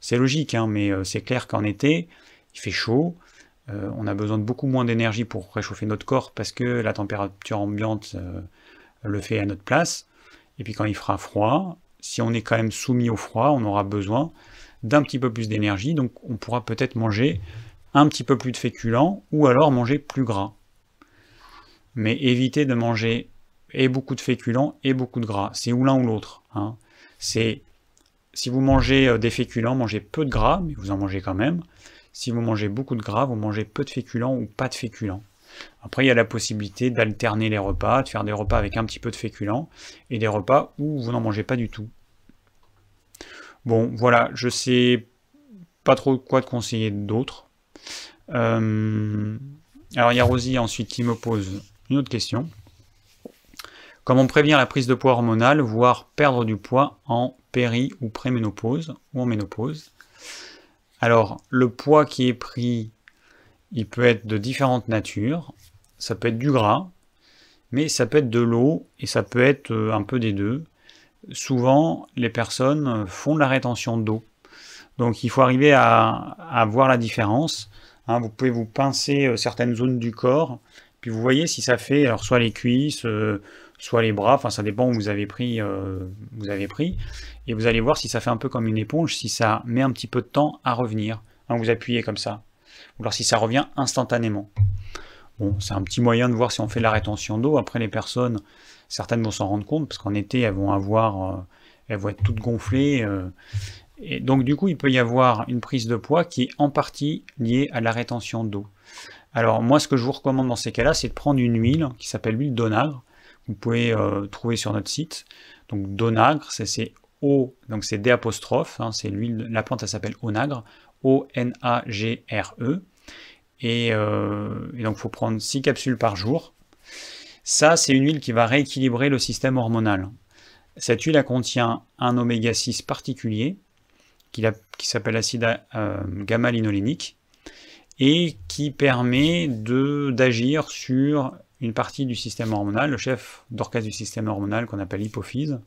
C'est logique, hein, mais euh, c'est clair qu'en été, il fait chaud, euh, on a besoin de beaucoup moins d'énergie pour réchauffer notre corps parce que la température ambiante euh, le fait à notre place. Et puis quand il fera froid, si on est quand même soumis au froid, on aura besoin d'un petit peu plus d'énergie, donc on pourra peut-être manger un petit peu plus de féculents ou alors manger plus gras. mais évitez de manger et beaucoup de féculents et beaucoup de gras. C'est ou l'un ou l'autre. Hein. C'est si vous mangez euh, des féculents, mangez peu de gras, mais vous en mangez quand même. Si vous mangez beaucoup de gras, vous mangez peu de féculents ou pas de féculents. Après, il y a la possibilité d'alterner les repas, de faire des repas avec un petit peu de féculents et des repas où vous n'en mangez pas du tout. Bon, voilà, je sais pas trop quoi te conseiller d'autre. Euh, alors, il y a Rosie ensuite qui me pose une autre question. Comment prévenir la prise de poids hormonale, voire perdre du poids en péri ou préménopause ou en ménopause? Alors, le poids qui est pris il peut être de différentes natures. Ça peut être du gras, mais ça peut être de l'eau et ça peut être euh, un peu des deux. Souvent, les personnes font de la rétention d'eau. Donc il faut arriver à, voir la différence. Hein. vous pouvez vous pincer euh, certaines zones du corps, puis vous voyez si ça fait alors soit les cuisses, euh, soit les bras, enfin ça dépend où vous avez pris, vous avez pris, et vous allez voir si ça fait un peu comme une éponge, si ça met un petit peu de temps à revenir. Hein, vous appuyez comme ça ou alors si ça revient instantanément. Bon, c'est un petit moyen de voir si on fait la rétention d'eau. Après, les personnes, certaines vont s'en rendre compte, parce qu'en été, elles vont avoir, euh, elles vont être toutes gonflées. Euh, et donc, du coup, il peut y avoir une prise de poids qui est en partie liée à la rétention d'eau. Alors, moi, ce que je vous recommande dans ces cas-là, c'est de prendre une huile qui s'appelle l'huile d'onagre. Vous pouvez euh, trouver sur notre site. Donc, d'onagre, c'est O, donc c'est D apostrophe, hein, c'est l'huile, la plante, elle s'appelle onagre. O-N-A-G-R-E. Et, euh, et, donc, il faut prendre 6 capsules par jour. Ça, c'est une huile qui va rééquilibrer le système hormonal. Cette huile contient un oméga 6 particulier, qui, s'appelle l'acide euh, gamma-linolénique, et qui permet d'agir sur une partie du système hormonal, le chef d'orchestre du système hormonal qu'on appelle l'hypophyse,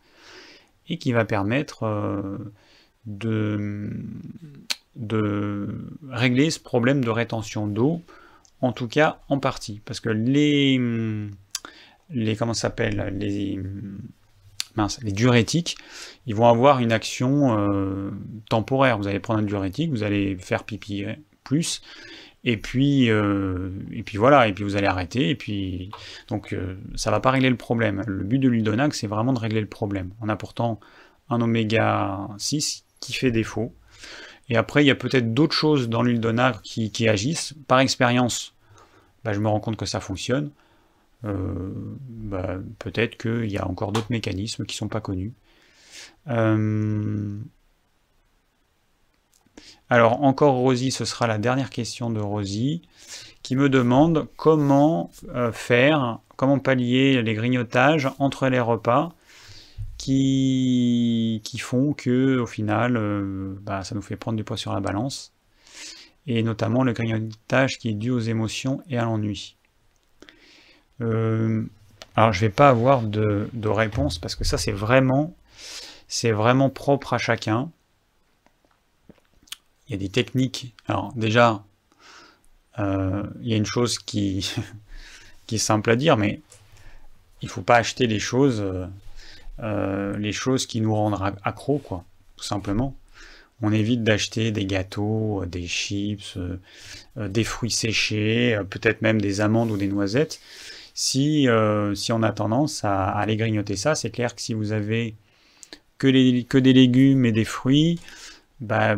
et qui va permettre euh, de, de régler ce problème de rétention d'eau, en tout cas en partie, parce que les, les comment s'appelle les les diurétiques, ils vont avoir une action euh, temporaire. Vous allez prendre un diurétique, vous allez faire pipi plus, et puis euh, et puis voilà, et puis vous allez arrêter, et puis donc euh, ça va pas régler le problème. Le but de l'huile c'est vraiment de régler le problème, en apportant un oméga 6 qui fait défaut. Et après, il y a peut-être d'autres choses dans l'huile qui, qui, agissent. Par expérience, bah, je me rends compte que ça fonctionne. Euh, bah, peut-être qu'il y a encore d'autres mécanismes qui ne sont pas connus. Euh, alors, encore Rosie, ce sera la dernière question de Rosie, qui me demande comment euh, faire, comment pallier les grignotages entre les repas qui, qui font que au final euh, bah, ça nous fait prendre du poids sur la balance et notamment le grignotage qui est dû aux émotions et à l'ennui. Euh, alors je vais pas avoir de, réponse parce que ça c'est vraiment c'est vraiment propre à chacun. Il y a des techniques. Alors déjà, euh, il y a une chose qui, *laughs* qui est simple à dire, mais il faut pas acheter les choses euh, les choses qui nous rendent accro, quoi, tout simplement. On évite d'acheter des gâteaux, des chips, euh, des fruits séchés, euh, peut-être même des amandes ou des noisettes. Si, si on a tendance à, aller grignoter ça, c'est clair que si vous avez que des légumes et des fruits, bah,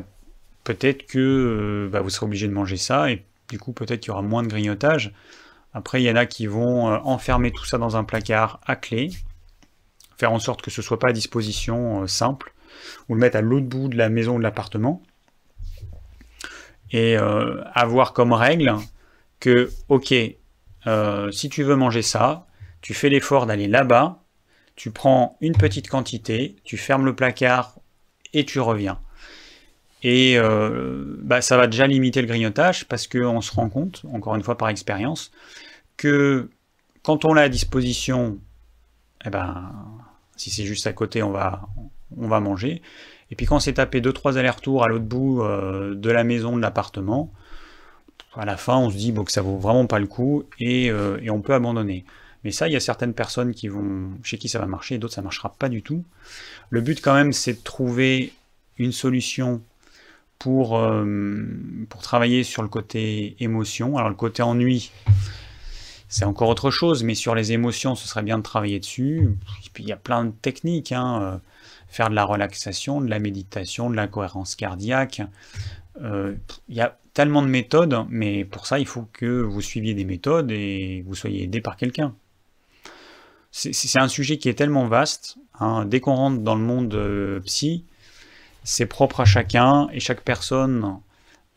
peut-être que bah, vous serez obligé de manger ça, et du coup peut-être qu'il y aura moins de grignotage. Après, il y en a qui vont enfermer tout ça dans un placard à clé, faire en sorte que ce soit pas à disposition euh, simple, ou le mettre à l'autre bout de la maison ou de l'appartement, et euh, avoir comme règle que, ok, euh, si tu veux manger ça, tu fais l'effort d'aller là-bas, tu prends une petite quantité, tu fermes le placard et tu reviens. Et bah, ça va déjà limiter le grignotage parce qu'on se rend compte, encore une fois par expérience, que quand on l'a à disposition, eh ben, si c'est juste à côté, on va, on va manger. Et puis quand on s'est tapé 2-3 allers-retours à l'autre bout euh, de la maison, de l'appartement, à la fin on se dit bon, que ça vaut vraiment pas le coup euh, et, on peut abandonner. Mais ça, il y a certaines personnes qui vont, chez qui ça va marcher et d'autres ça marchera pas du tout. Le but quand même c'est de trouver une solution pour, euh, pour travailler sur le côté émotion. Alors le côté ennui, c'est encore autre chose, mais sur les émotions, ce serait bien de travailler dessus. il y a plein de techniques, hein, faire de la relaxation, de la méditation, de la cohérence cardiaque. il y a tellement de méthodes, mais pour ça, il faut que vous suiviez des méthodes et vous soyez aidé par quelqu'un. C'est un sujet qui est tellement vaste. Hein. Dès qu'on rentre dans le monde euh, psy, c'est propre à chacun et chaque personne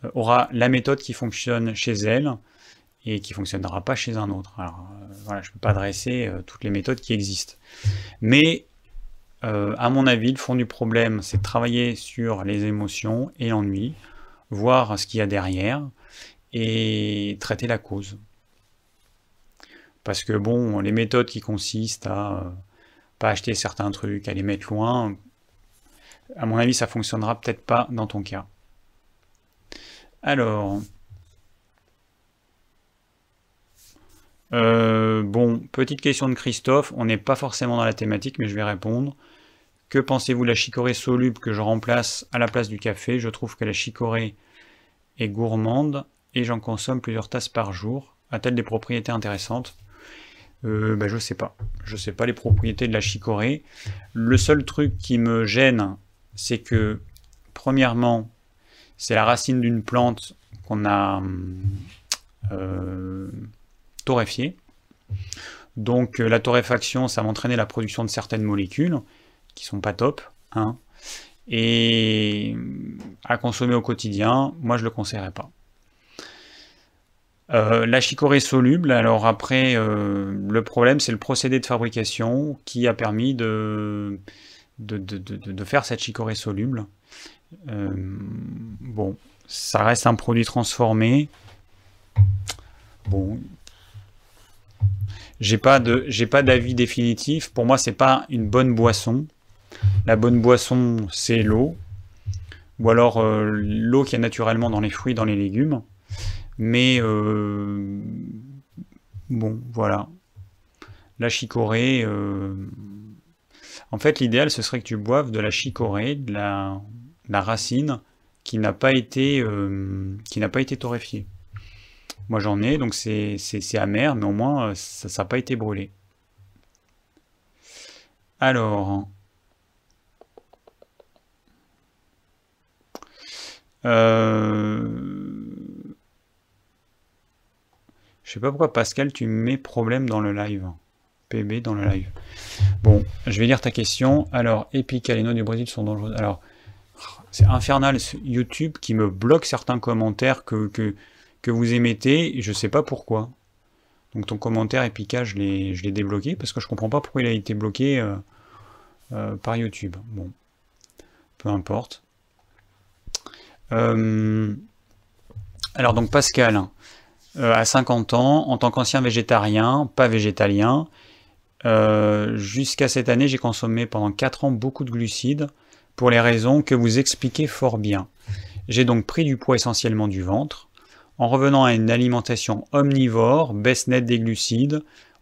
euh, aura la méthode qui fonctionne chez elle et qui fonctionnera pas chez un autre. Alors euh, voilà, je peux pas adresser toutes les méthodes qui existent. Mais à mon avis, le fond du problème, c'est de travailler sur les émotions et l'ennui voir ce qu'il y a derrière et traiter la cause. Parce que bon, les méthodes qui consistent à euh, pas acheter certains trucs, à les mettre loin, à mon avis, ça fonctionnera peut-être pas dans ton cas. Alors, euh, bon, petite question de Christophe, on n'est pas forcément dans la thématique, mais je vais répondre. Que pensez-vous de la chicorée soluble que je remplace à la place du café? Je trouve que la chicorée est gourmande et j'en consomme plusieurs tasses par jour. A-t-elle des propriétés intéressantes? Euh, ben, Je sais pas. Je sais pas les propriétés de la chicorée. Le seul truc qui me gêne, c'est que, premièrement, c'est la racine d'une plante qu'on a euh, torréfiée. Donc la torréfaction, ça va entraîner la production de certaines molécules qui sont pas top. Hein. Et à consommer au quotidien, moi je le conseillerais pas. Euh, la chicorée soluble, alors après, euh, le problème c'est le procédé de fabrication qui a permis de, de, faire cette chicorée soluble. Euh, bon, ça reste un produit transformé. Bon, j'ai pas de, j'ai pas d'avis définitif. Pour moi, c'est pas une bonne boisson. La bonne boisson, c'est l'eau, ou alors euh, l'eau qui est naturellement dans les fruits, dans les légumes. Mais euh, bon, voilà. La chicorée, euh, en fait, l'idéal, ce serait que tu boives de la chicorée, de la, racine qui n'a pas été qui n'a pas été torréfiée. Moi, j'en ai, donc c'est amer, mais au moins ça n'a pas été brûlé. Alors, Euh... Je sais pas pourquoi Pascal, tu mets problème dans le live. PB dans le live. Bon, je vais lire ta question. Alors, Epic, les noix du Brésil sont dangereuses. Alors, c'est infernal YouTube qui me bloque certains commentaires que, que, vous émettez. Et je sais pas pourquoi. Donc ton commentaire Epica, je l'ai débloqué parce que je comprends pas pourquoi il a été bloqué euh, euh, par YouTube. Bon, peu importe. Euh, alors donc Pascal, à 50 ans, en tant qu'ancien végétarien, pas végétalien, jusqu'à cette année, j'ai consommé pendant 4 ans beaucoup de glucides pour les raisons que vous expliquez fort bien. J'ai donc pris du poids essentiellement du ventre. En revenant à une alimentation omnivore, baisse nette des glucides,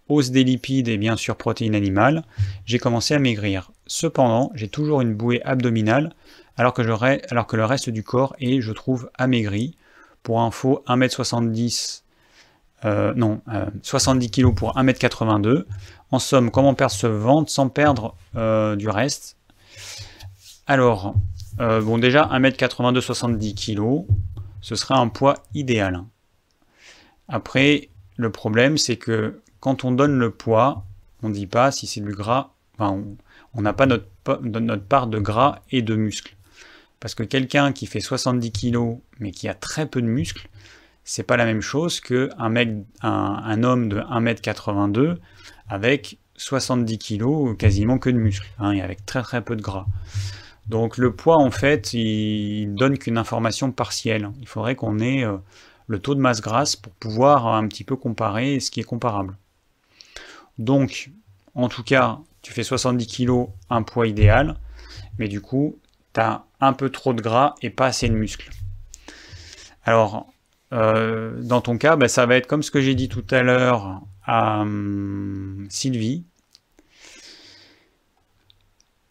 hausse des lipides et bien sûr protéines animales, j'ai commencé à maigrir. Cependant, j'ai toujours une bouée abdominale alors que, le reste du corps est, je trouve, amaigri. Pour info, 1m70, euh, non, 70 euh, kg pour 1m82. En somme, comment perdre ce ventre sans perdre euh, du reste? Alors, bon déjà, 1m82, 70 kg, ce serait un poids idéal. Après, le problème, c'est que quand on donne le poids, on ne dit pas si c'est du gras, on n'a pas notre, part de gras et de muscles. Parce que quelqu'un qui fait 70 kg mais qui a très peu de muscles, c'est pas la même chose qu'un mec, un, homme de 1m82 avec 70 kg quasiment que de muscles, hein, et avec très très peu de gras. Donc le poids en fait, il donne qu'une information partielle. Il faudrait qu'on ait euh, le taux de masse grasse pour pouvoir un petit peu comparer ce qui est comparable. Donc, en tout cas, tu fais 70 kg, un poids idéal, mais du coup, tu as un peu trop de gras et pas assez de muscles. Alors, euh, dans ton cas, bah, ça va être comme ce que j'ai dit tout à l'heure à hum, Sylvie.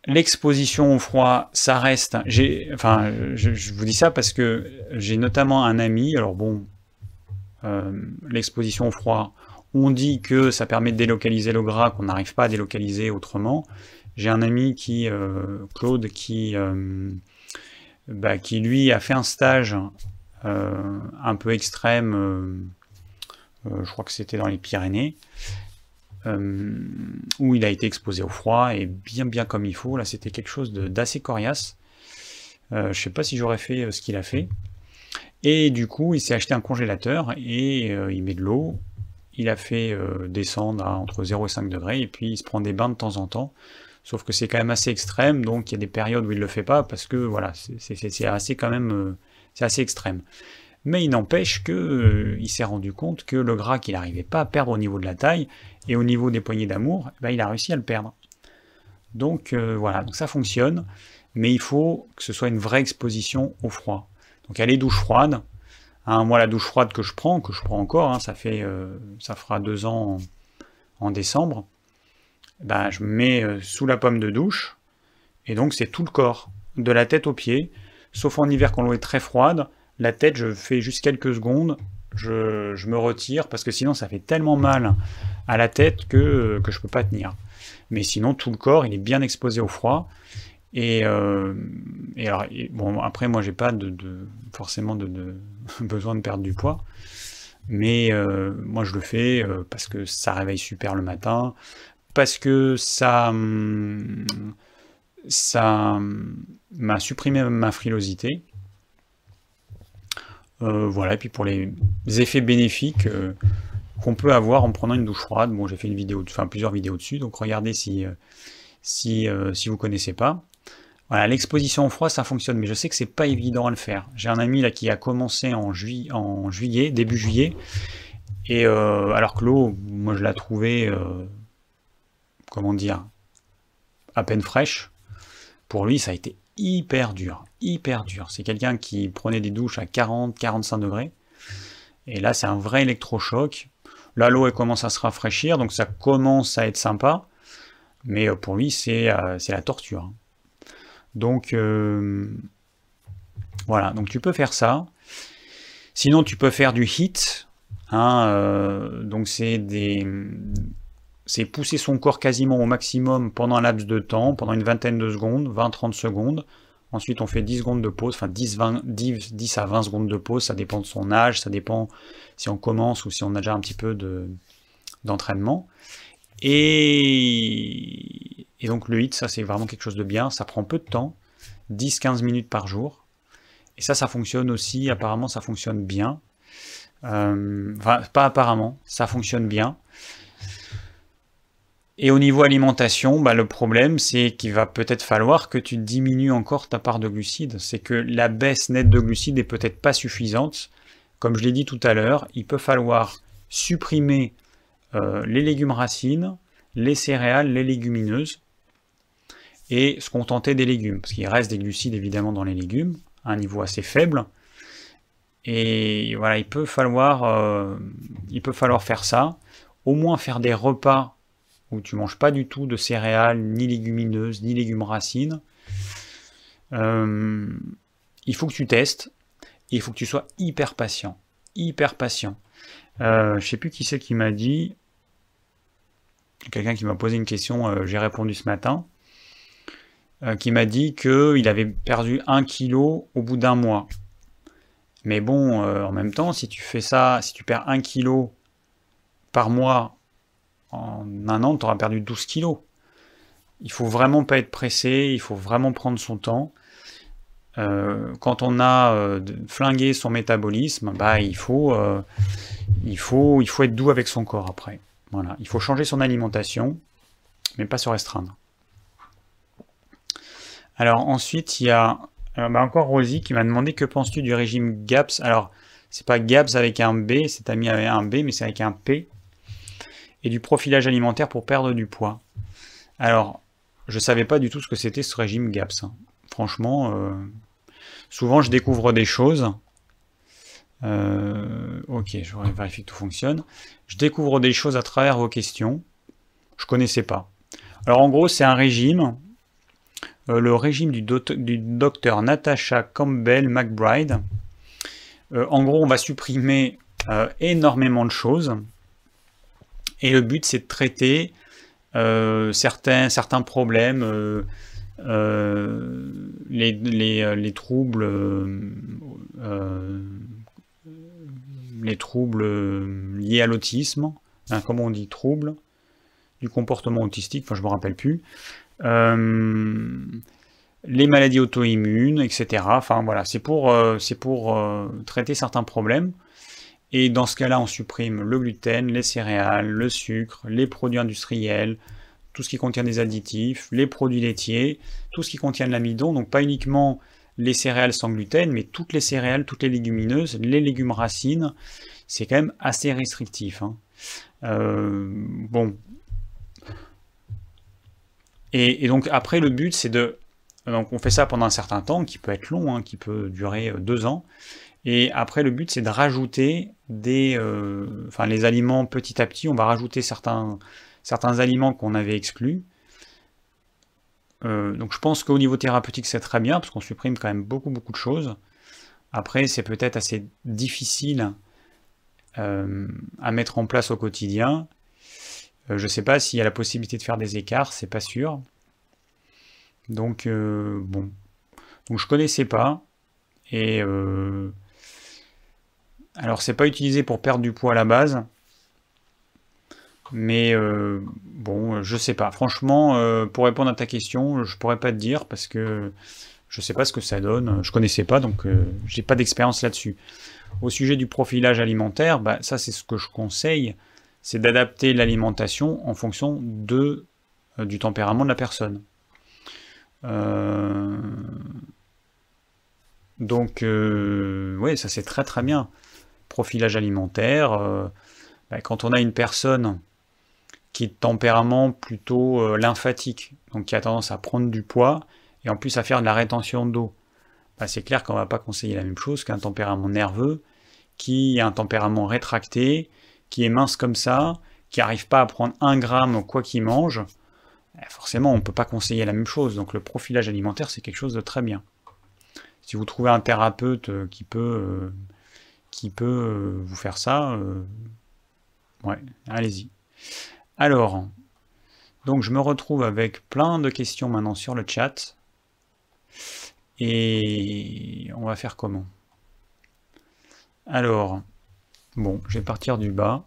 L'exposition au froid, ça reste. enfin, je, vous dis ça parce que j'ai notamment un ami. Alors bon, euh, l'exposition au froid, On dit que ça permet de délocaliser le gras qu'on n'arrive pas à délocaliser autrement. J'ai un ami qui, Claude, qui, bah, qui lui a fait un stage un peu extrême, je crois que c'était dans les Pyrénées, euh, où il a été exposé au froid et bien bien comme il faut. Là, c'était quelque chose d'assez coriace. Euh, je sais pas si j'aurais fait euh, ce qu'il a fait. Et du coup, il s'est acheté un congélateur et il met de l'eau. Il a fait descendre à entre 0 et 5 degrés et puis il se prend des bains de temps en temps. Sauf que c'est quand même assez extrême, donc il y a des périodes où il le fait pas parce que voilà, c'est assez quand même, assez extrême. Mais il n'empêche il s'est rendu compte que le gras qu'il n'arrivait pas à perdre au niveau de la taille, et au niveau des poignées d'amour, eh ben, il a réussi à le perdre. Donc euh, voilà, donc ça fonctionne, mais il faut que ce soit une vraie exposition au froid. Donc a les douches froides. Hein, moi, la douche froide que je prends, que je prends encore, hein, ça fait, euh, ça fera deux ans en, décembre. Ben, je me mets euh, sous la pomme de douche, et donc c'est tout le corps, de la tête aux pieds. Sauf en hiver quand l'eau est très froide, la tête, je fais juste quelques secondes, je, me retire parce que sinon ça fait tellement mal à la tête que, je peux pas tenir. Mais sinon tout le corps il est bien exposé au froid. Et, euh, après moi j'ai pas forcément de, *laughs* besoin de perdre du poids. Mais euh, moi je le fais euh, parce que ça réveille super le matin, parce que ça, ça m'a supprimé ma frilosité. Euh, voilà, et puis pour les effets bénéfiques euh, qu'on peut avoir en prenant une douche froide, bon j'ai fait une vidéo, enfin plusieurs vidéos dessus, donc regardez si, euh, si, si vous connaissez pas. Voilà, l'exposition au froid ça fonctionne, mais je sais que c'est pas évident à le faire. J'ai un ami là qui a commencé en, juillet, début juillet, et alors que l'eau, moi je l'ai trouvée, comment dire, à peine fraîche. Pour lui, ça a été hyper dur, hyper dur. C'est quelqu'un qui prenait des douches à 40-45 degrés. Et là, c'est un vrai électrochoc. Là, l'eau, commence à se rafraîchir, donc ça commence à être sympa. Mais euh, pour lui, c'est euh, la torture. Donc, euh, voilà. Donc, tu peux faire ça. Sinon, tu peux faire du hit. Hein, donc, c'est des c'est pousser son corps quasiment au maximum pendant un laps de temps, pendant une vingtaine de secondes, 20-30 secondes. Ensuite, on fait 10 secondes de pause, enfin 10, 20, 10, à 20 secondes de pause, ça dépend de son âge, ça dépend si on commence ou si on a déjà un petit peu d'entraînement. et, et, donc le HIT, ça c'est vraiment quelque chose de bien, ça prend peu de temps, 10-15 minutes par jour. Et ça, ça fonctionne aussi, apparemment ça fonctionne bien. Euh, enfin, pas apparemment, ça fonctionne bien. Et au niveau alimentation, bah, le problème, c'est qu'il va peut-être falloir que tu diminues encore ta part de glucides. C'est que la baisse nette de glucides est peut-être pas suffisante. Comme je l'ai dit tout à l'heure, il peut falloir supprimer euh, les légumes racines, les céréales, les légumineuses, et se contenter des légumes. Parce qu'il reste des glucides évidemment dans les légumes, à un niveau assez faible. Et voilà, il peut falloir, euh, il peut falloir faire ça. Au moins faire des repas où tu manges pas du tout de céréales, ni légumineuses, ni légumes racines. Euh, il faut que tu testes, et il faut que tu sois hyper patient. Hyper patient. Euh, je sais plus qui c'est qui m'a dit, quelqu'un qui m'a posé une question, euh, j'ai répondu ce matin, qui m'a dit qu'il avait perdu un kilo au bout d'un mois. Mais bon, en même temps, si tu fais ça, si tu perds un kilo par mois en un an, tu auras perdu 12 kilos. Il faut vraiment pas être pressé, il faut vraiment prendre son temps. Euh, quand on a euh, flingué son métabolisme, bah, il, faut, euh, il, faut, être doux avec son corps après. Il faut changer son alimentation, mais pas se restreindre. Alors ensuite, il y a bah, encore Rosie qui m'a demandé que penses-tu du régime GAPS? Alors, c'est pas GAPS avec un B, c'est mis avec un B, mais c'est avec un P et du profilage alimentaire pour perdre du poids. Alors, je ne savais pas du tout ce que c'était ce régime GAPS. Hein. Franchement, euh, souvent je découvre des choses. Euh, ok, je vérifie que tout fonctionne. Je découvre des choses à travers vos questions. Je connaissais pas. Alors en gros, c'est un régime, euh, le régime du, du, docteur Natasha Campbell McBride. en gros, on va supprimer énormément de choses Et le but, c'est de traiter certains, certains problèmes, les, les, troubles, les troubles liés à l'autisme, hein, comment on dit troubles du comportement autistique, enfin je me rappelle plus, les maladies auto-immunes, etc. Enfin voilà, c'est pour, euh, pour euh, traiter certains problèmes. Et dans ce cas-là, on supprime le gluten, les céréales, le sucre, les produits industriels, tout ce qui contient des additifs, les produits laitiers, tout ce qui contient de l'amidon, donc pas uniquement les céréales sans gluten, mais toutes les céréales, toutes les légumineuses, les légumes racines, c'est quand même assez restrictif. Hein. Euh, bon. et, donc après, le but, c'est de donc on fait ça pendant un certain temps, qui peut être long, hein, qui peut durer euh, deux ans. Et après, le but, c'est de rajouter des, euh, enfin, les aliments petit à petit. On va rajouter certains, certains aliments qu'on avait exclus. Euh, donc je pense qu'au niveau thérapeutique, c'est très bien, parce qu'on supprime quand même beaucoup, beaucoup de choses. Après, c'est peut-être assez difficile à mettre en place au quotidien. je ne sais pas s'il y a la possibilité de faire des écarts, c'est pas sûr. Donc, euh, bon. Donc, je connaissais pas. Et. Euh, alors, c'est pas utilisé pour perdre du poids à la base. Mais euh, bon, je sais pas. Franchement, pour répondre à ta question, je pourrais pas te dire parce que je sais pas ce que ça donne. Je connaissais pas, donc j'ai pas d'expérience là-dessus. Au sujet du profilage alimentaire, bah, ça c'est ce que je conseille, c'est d'adapter l'alimentation en fonction du tempérament de la personne. Euh, donc, euh, oui, ça c'est très très bien. Profilage alimentaire. Euh, bah, quand on a une personne qui est de tempérament plutôt lymphatique, donc qui a tendance à prendre du poids et en plus à faire de la rétention d'eau, bah, c'est clair qu'on ne va pas conseiller la même chose qu'un tempérament nerveux qui a un tempérament rétracté, qui est mince comme ça, qui n'arrive pas à prendre un gramme quoi qu'il mange, eh, forcément, on ne peut pas conseiller la même chose. Donc le profilage alimentaire, c'est quelque chose de très bien. Si vous trouvez un thérapeute euh, qui peut, euh, qui peut euh, vous faire ça, ouais, allez-y. Alors, donc je me retrouve avec plein de questions maintenant sur le chat. Et on va faire comment? Alors, bon, je vais partir du bas.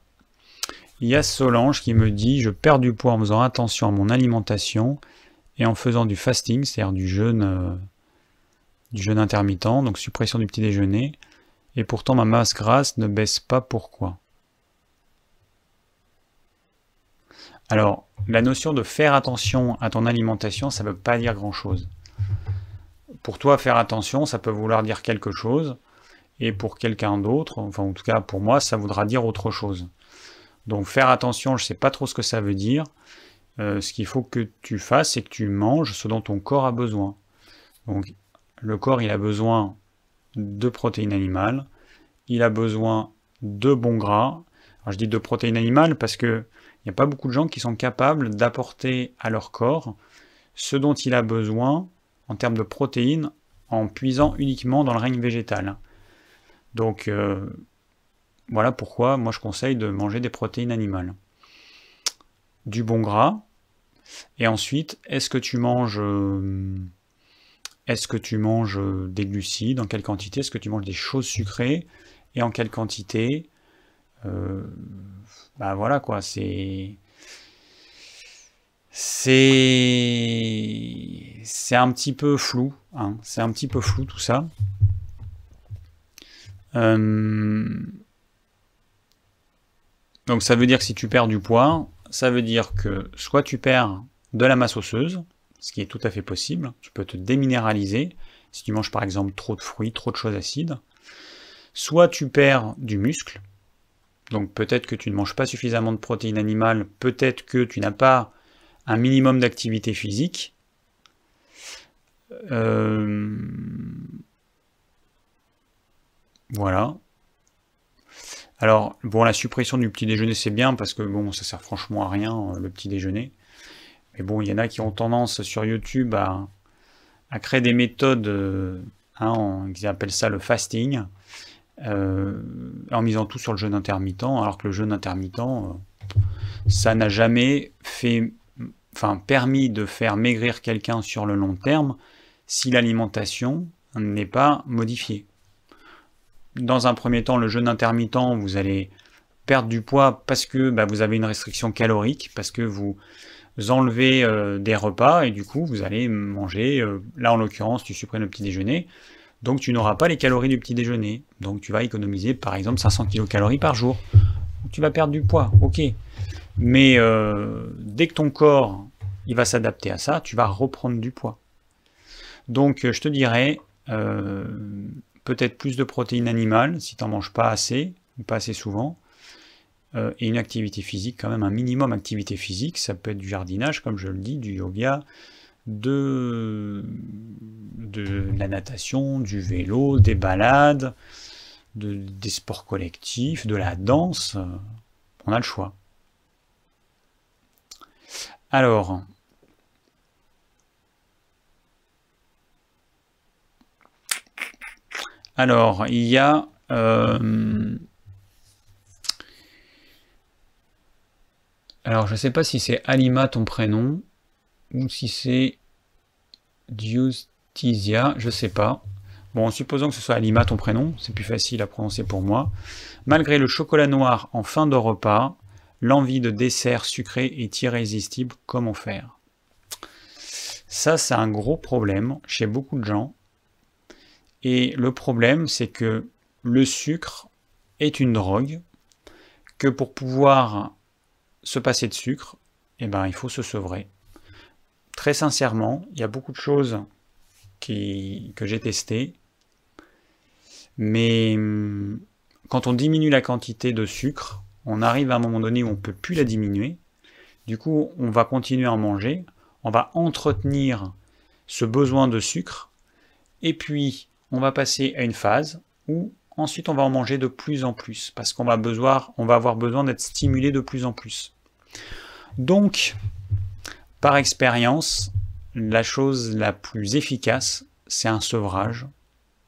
Il y a Solange qui me dit Je perds du poids en faisant attention à mon alimentation et en faisant du fasting, c'est-à-dire du jeûne, euh, du jeûne intermittent, donc suppression du petit déjeuner. Et pourtant ma masse grasse ne baisse pas. Pourquoi? Alors, la notion de faire attention à ton alimentation, ça ne veut pas dire grand-chose. Pour toi, faire attention, ça peut vouloir dire quelque chose, et pour quelqu'un d'autre, enfin en tout cas pour moi, ça voudra dire autre chose. Donc faire attention, je ne sais pas trop ce que ça veut dire. Euh, ce qu'il faut que tu fasses, c'est que tu manges ce dont ton corps a besoin. Donc le corps, il a besoin de protéines animales, il a besoin de bons gras. Je dis de protéines animales parce que il n'y a pas beaucoup de gens qui sont capables d'apporter à leur corps ce dont il a besoin en termes de protéines en puisant uniquement dans le règne végétal. Donc euh, voilà pourquoi moi je conseille de manger des protéines animales. Du bon gras. Et ensuite, est-ce que tu manges euh, est-ce que tu manges des glucides? En quelle quantité? Est-ce que tu manges des choses sucrées? Et en quelle quantité? Euh, Bah voilà quoi, c'est. C'est. C'est un petit peu flou. Hein. c'est un petit peu flou tout ça. Euh, donc ça veut dire que si tu perds du poids, ça veut dire que soit tu perds de la masse osseuse, ce qui est tout à fait possible, tu peux te déminéraliser si tu manges par exemple trop de fruits, trop de choses acides, soit tu perds du muscle, donc peut-être que tu ne manges pas suffisamment de protéines animales, peut-être que tu n'as pas un minimum d'activité physique. Euh, voilà. Alors, bon, la suppression du petit déjeuner, c'est bien parce que bon, ça sert franchement à rien, euh, le petit déjeuner. Mais bon, il y en a qui ont tendance sur YouTube à, créer des méthodes, euh, hein, ils appellent ça le fasting, euh, en misant tout sur le jeûne intermittent, alors que le jeûne intermittent, ça n'a jamais fait, enfin, permis de faire maigrir quelqu'un sur le long terme si l'alimentation n'est pas modifiée. Dans un premier temps, le jeûne intermittent, vous allez perdre du poids parce que bah, vous avez une restriction calorique, parce que vous enlevez euh, des repas et du coup vous allez manger, euh, là en l'occurrence tu supprimes le petit déjeuner, donc tu n'auras pas les calories du petit déjeuner, donc tu vas économiser par exemple 500 kcal par jour. Tu vas perdre du poids, ok. Mais euh, dès que ton corps il va s'adapter à ça, tu vas reprendre du poids. Donc je te dirais peut-être plus de protéines animales si tu n'en manges pas assez, ou pas assez souvent euh, et une activité physique, quand même un minimum d'activité physique, ça peut être du jardinage, comme je le dis, du yoga, de, la natation, du vélo, des balades, des sports collectifs, de la danse, on a le choix. Alors, alors il y a euh, Alors, je ne sais pas si c'est Alima ton prénom, ou si c'est Diustisia, je ne sais pas. Bon, en supposant que ce soit Alima ton prénom, c'est plus facile à prononcer pour moi. Malgré le chocolat noir en fin de repas, l'envie de dessert sucré est irrésistible. Comment faire? Ça, c'est un gros problème chez beaucoup de gens. Et le problème, c'est que le sucre est une drogue, que pour pouvoir se passer de sucre, eh ben, il faut se sevrer. Très sincèrement, il y a beaucoup de choses que j'ai testées, mais hum, quand on diminue la quantité de sucre, on arrive à un moment donné où on ne peut plus la diminuer. Du coup, on va continuer à en manger, on va entretenir ce besoin de sucre, et puis on va passer à une phase où ensuite on va en manger de plus en plus, parce qu'on va avoir besoin d'être stimulé de plus en plus. Donc, par expérience, la chose la plus efficace, c'est un sevrage,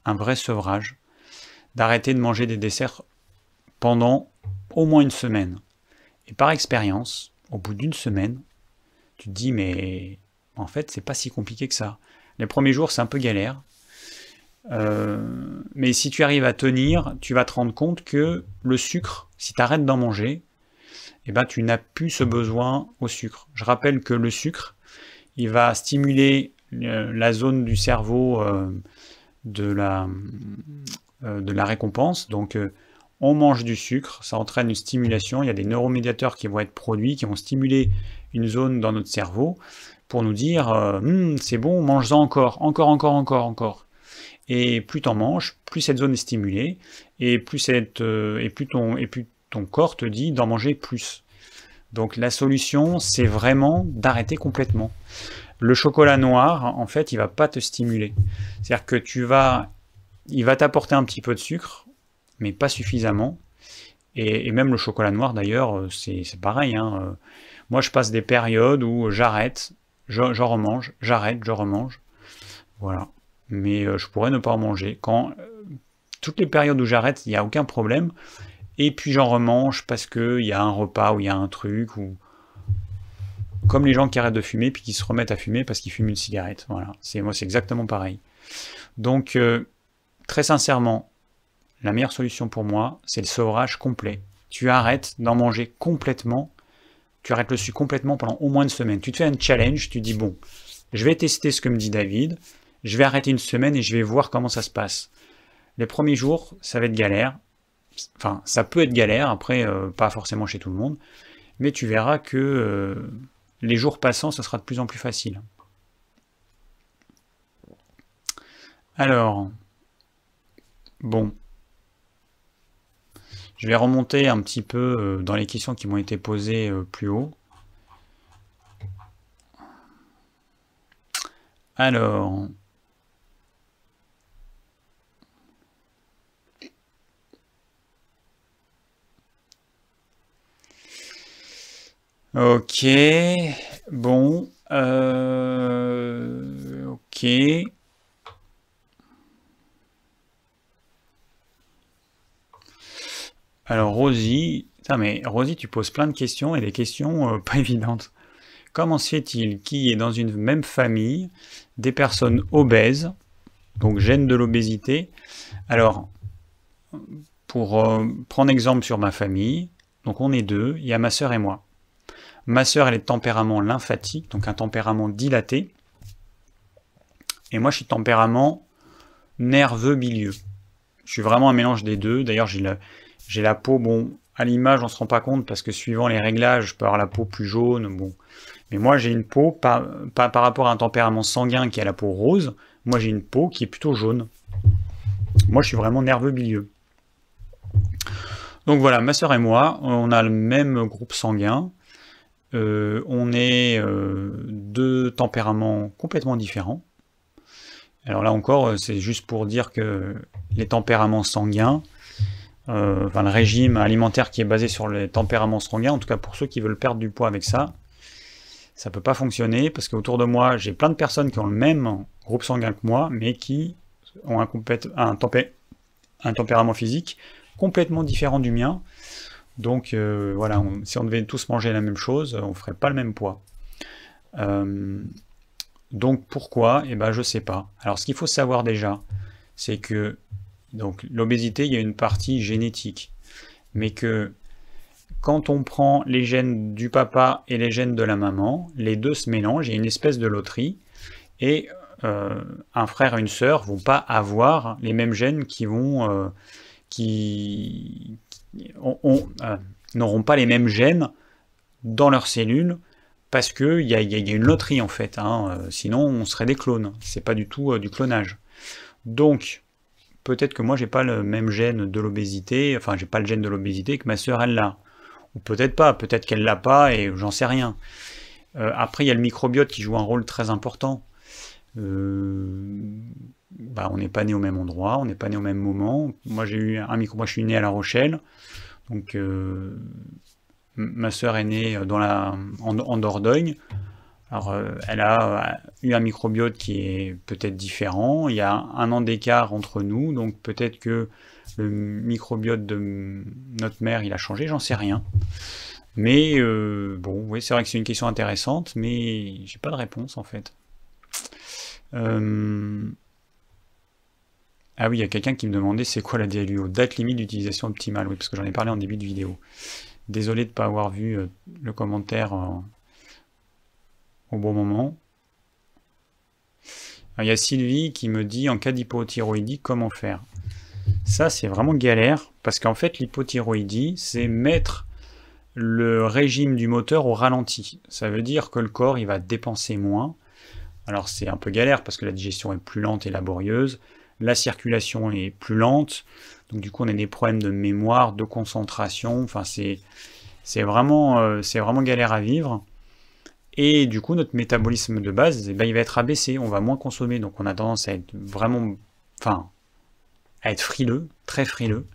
un vrai sevrage, d'arrêter de manger des desserts pendant au moins une semaine. Et par expérience, au bout d'une semaine, tu te dis mais en fait c'est pas si compliqué que ça. Les premiers jours c'est un peu galère, euh, mais si tu arrives à tenir, tu vas te rendre compte que le sucre, si tu arrêtes d'en manger, eh ben, tu n'as plus ce besoin au sucre. Je rappelle que le sucre, il va stimuler euh, la zone du cerveau euh, de, la, euh, de la récompense. Donc, on mange du sucre, ça entraîne une stimulation. Il y a des neuromédiateurs qui vont être produits, qui vont stimuler une zone dans notre cerveau pour nous dire hum, c'est bon, mange-en encore, encore, encore, encore, encore. Et plus tu en manges, plus cette zone est stimulée, et plus, cette, et plus, ton, et plus ton corps te dit d'en manger plus. Donc la solution, c'est vraiment d'arrêter complètement. Le chocolat noir, en fait, il va pas te stimuler. C'est-à-dire que tu vas, il va t'apporter un petit peu de sucre, mais pas suffisamment. Et, même le chocolat noir, d'ailleurs, euh, c'est pareil. Hein. Euh, moi, je passe des périodes où j'arrête, j'en remange, j'arrête, je remange. Voilà. Mais euh, je pourrais ne pas en manger. Quand toutes les périodes où j'arrête, il n'y a aucun problème et puis j'en remange parce qu'il y a un repas ou il y a un truc, ou comme les gens qui arrêtent de fumer puis qui se remettent à fumer parce qu'ils fument une cigarette. Voilà, c'est moi c'est exactement pareil. Donc euh, très sincèrement, la meilleure solution pour moi, c'est le sevrage complet. Tu arrêtes d'en manger complètement, tu arrêtes le sucre complètement pendant au moins une semaine. Tu te fais un challenge, tu dis bon, je vais tester ce que me dit David, je vais arrêter une semaine et je vais voir comment ça se passe. Les premiers jours, ça va être galère, Enfin, ça peut être galère, après, euh, pas forcément chez tout le monde, mais tu verras que euh, les jours passant, ça sera de plus en plus facile. Alors, bon. Je vais remonter un petit peu euh, dans les questions qui m'ont été posées plus haut. Alors, Ok, bon, euh, ok. Alors Rosie, mais Rosie, tu poses plein de questions et des questions euh, *laughs* pas évidentes. Comment se fait-il qu'il y ait dans une même famille des personnes obèses, donc gènes de l'obésité? Alors, pour euh, prendre exemple sur ma famille, donc on est deux, il y a ma sœur et moi. Ma sœur, elle est de tempérament lymphatique, donc un tempérament dilaté. Et moi, je suis tempérament nerveux bilieux. Je suis vraiment un mélange des deux. D'ailleurs, j'ai la, peau, bon, à l'image, on se rend pas compte parce que suivant les réglages, je peux avoir la peau plus jaune, bon. Mais moi, j'ai une peau, par, par, rapport à un tempérament sanguin qui a la peau rose, moi j'ai une peau qui est plutôt jaune. Moi, je suis vraiment nerveux bilieux. Donc voilà, ma soeur et moi, on a le même groupe sanguin. Euh, on est euh, deux tempéraments complètement différents. Alors là encore, euh, c'est juste pour dire que les tempéraments sanguins, le régime alimentaire qui est basé sur les tempéraments sanguins, en tout cas pour ceux qui veulent perdre du poids avec ça, ça peut pas fonctionner parce qu'autour de moi, j'ai plein de personnes qui ont le même groupe sanguin que moi, mais qui ont un tempérament physique complètement différent du mien. Donc euh, voilà, si on devait tous manger la même chose, on ferait pas le même poids. Euh, donc pourquoi? Eh ben je sais pas. Alors ce qu'il faut savoir déjà, c'est que l'obésité, il y a une partie génétique, mais que quand on prend les gènes du papa et les gènes de la maman, les deux se mélangent, il y a une espèce de loterie, et euh, un frère et une sœur vont pas avoir les mêmes gènes qui vont qui, n'auront pas les mêmes gènes dans leurs cellules parce qu'il y, a, une loterie en fait. Hein, euh, sinon, on serait des clones. C'est pas du tout euh, du clonage. Donc, peut-être que moi, j'ai pas le même gène de l'obésité. Enfin, j'ai pas le gène de l'obésité que ma sœur elle l'a. Ou peut-être pas. Peut-être qu'elle l'a pas et j'en sais rien. après, il y a le microbiote qui joue un rôle très important. Bah, on n'est pas né au même endroit, on n'est pas né au même moment. Moi, j'ai eu un micro. Moi, je suis né à La Rochelle. Donc, euh, ma sœur est née la, en, Dordogne. Alors, euh, elle a euh, eu un microbiote qui est peut-être différent. Il y a un an d'écart entre nous, donc peut-être que le microbiote de notre mère, il a changé, j'en sais rien. Mais bon, oui, c'est vrai que c'est une question intéressante, mais j'ai pas de réponse en fait. Ah oui, il y a quelqu'un qui me demandait c'est quoi la DLUO Date limite d'utilisation optimale, oui, parce que j'en ai parlé en début de vidéo. Désolé de ne pas avoir vu euh, le commentaire euh, au bon moment. il y a Sylvie qui me dit en cas d'hypothyroïdie, comment faire? Ça, c'est vraiment galère, parce qu'en fait, l'hypothyroïdie, c'est mettre le régime du moteur au ralenti. Ça veut dire que le corps, il va dépenser moins. Alors c'est un peu galère parce que la digestion est plus lente et laborieuse la circulation est plus lente, donc du coup on a des problèmes de mémoire, de concentration, enfin c'est vraiment, euh, vraiment galère à vivre. Et du coup notre métabolisme de base, eh ben, il va être abaissé, on va moins consommer, donc on a tendance à être vraiment, enfin, à être frileux, très frileux.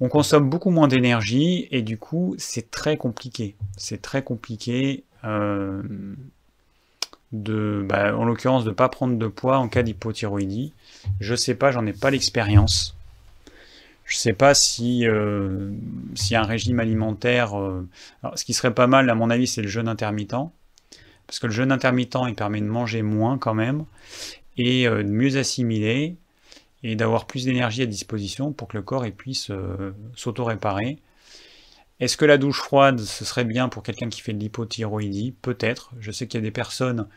On consomme beaucoup moins d'énergie et du coup c'est très compliqué. C'est très compliqué. Euh, de, bah, en l'occurrence, de ne pas prendre de poids en cas d'hypothyroïdie. Je sais pas, j'en ai pas l'expérience. Je sais pas si, euh, si un régime alimentaire. Euh, ce qui serait pas mal, à mon avis, c'est le jeûne intermittent. Parce que le jeûne intermittent, il permet de manger moins quand même, et euh, de mieux assimiler, et d'avoir plus d'énergie à disposition pour que le corps puisse s'auto-réparer. Est-ce que la douche froide, ce serait bien pour quelqu'un qui fait de l'hypothyroïdie? Peut-être. Je sais qu'il y a des personnes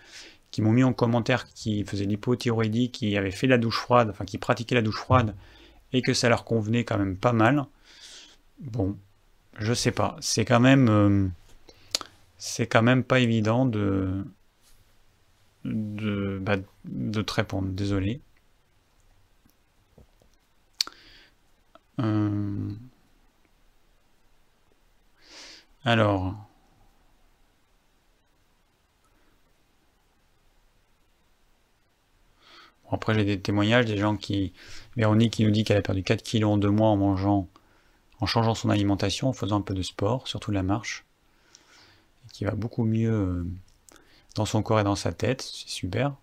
qui m'ont mis en commentaire qui faisaient l'hypothyroïdie, qui avaient fait la douche froide, enfin qui pratiquaient la douche froide, et que ça leur convenait quand même pas mal. Bon, je sais pas. C'est quand même, euh, c'est quand même pas évident de de, bah, de te répondre. Désolé. Euh, alors. après, j'ai des témoignages des gens qui. Véronique qui nous dit qu'elle a perdu 4 kilos en deux mois en mangeant, en changeant son alimentation, en faisant un peu de sport, surtout la marche. Et qui va beaucoup mieux euh, dans son corps et dans sa tête. C'est super.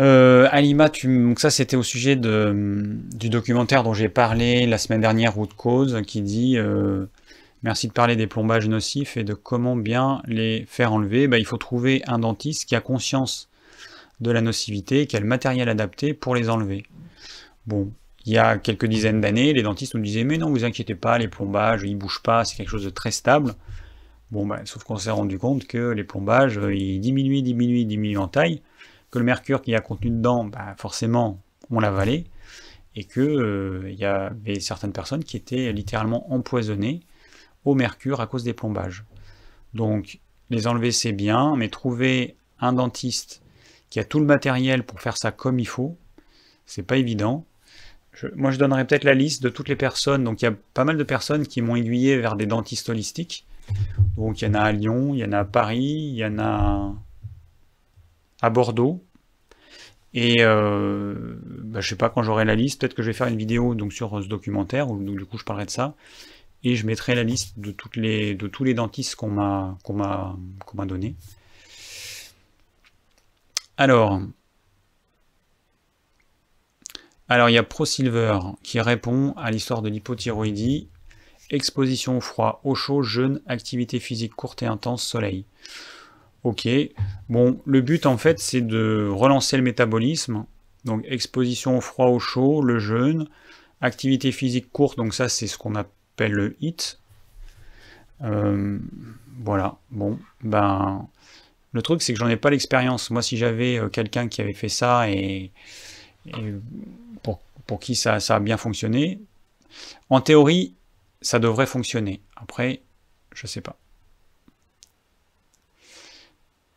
Euh, Alima, donc ça c'était au sujet du documentaire dont j'ai parlé la semaine dernière, Route Cause, qui dit euh, merci de parler des plombages nocifs et de comment bien les faire enlever. Bah, il faut trouver un dentiste qui a conscience de la nocivité, qui a le matériel adapté pour les enlever. Bon, il y a quelques dizaines d'années, les dentistes nous disaient mais non, vous inquiétez pas, les plombages, ils bougent pas, c'est quelque chose de très stable. Bon, bah, sauf qu'on s'est rendu compte que les plombages, ils diminuent, diminuent, diminuent en taille que le mercure qui y a contenu dedans, bah, forcément, on l'avalait, et que euh, y avait certaines personnes qui étaient littéralement empoisonnées au mercure à cause des plombages. Donc, les enlever c'est bien, mais trouver un dentiste qui a tout le matériel pour faire ça comme il faut, c'est pas évident. moi, je donnerais peut-être la liste de toutes les personnes. Donc, il y a pas mal de personnes qui m'ont aiguillé vers des dentistes holistiques. Donc, il y en a à Lyon, il y en a à Paris, il y en a à Bordeaux. Et euh, bah, je sais pas quand j'aurai la liste, peut-être que je vais faire une vidéo donc sur ce documentaire où du coup je parlerai de ça et je mettrai la liste de toutes les de tous les dentistes qu'on m'a qu'on m'a qu'on m'a donné. Alors alors il y a ProSilver qui répond à l'histoire de l'hypothyroïdie, exposition au froid, au chaud, jeûne, activité physique courte et intense, soleil. Ok. Bon, le but en fait, c'est de relancer le métabolisme. Donc exposition au froid, au chaud, le jeûne, activité physique courte. Donc ça, c'est ce qu'on appelle le HIT. Euh, voilà. Bon, ben le truc, c'est que j'en ai pas l'expérience. Moi, si j'avais euh, quelqu'un qui avait fait ça et, pour, pour, qui ça, ça a bien fonctionné, en théorie, ça devrait fonctionner. Après, je sais pas.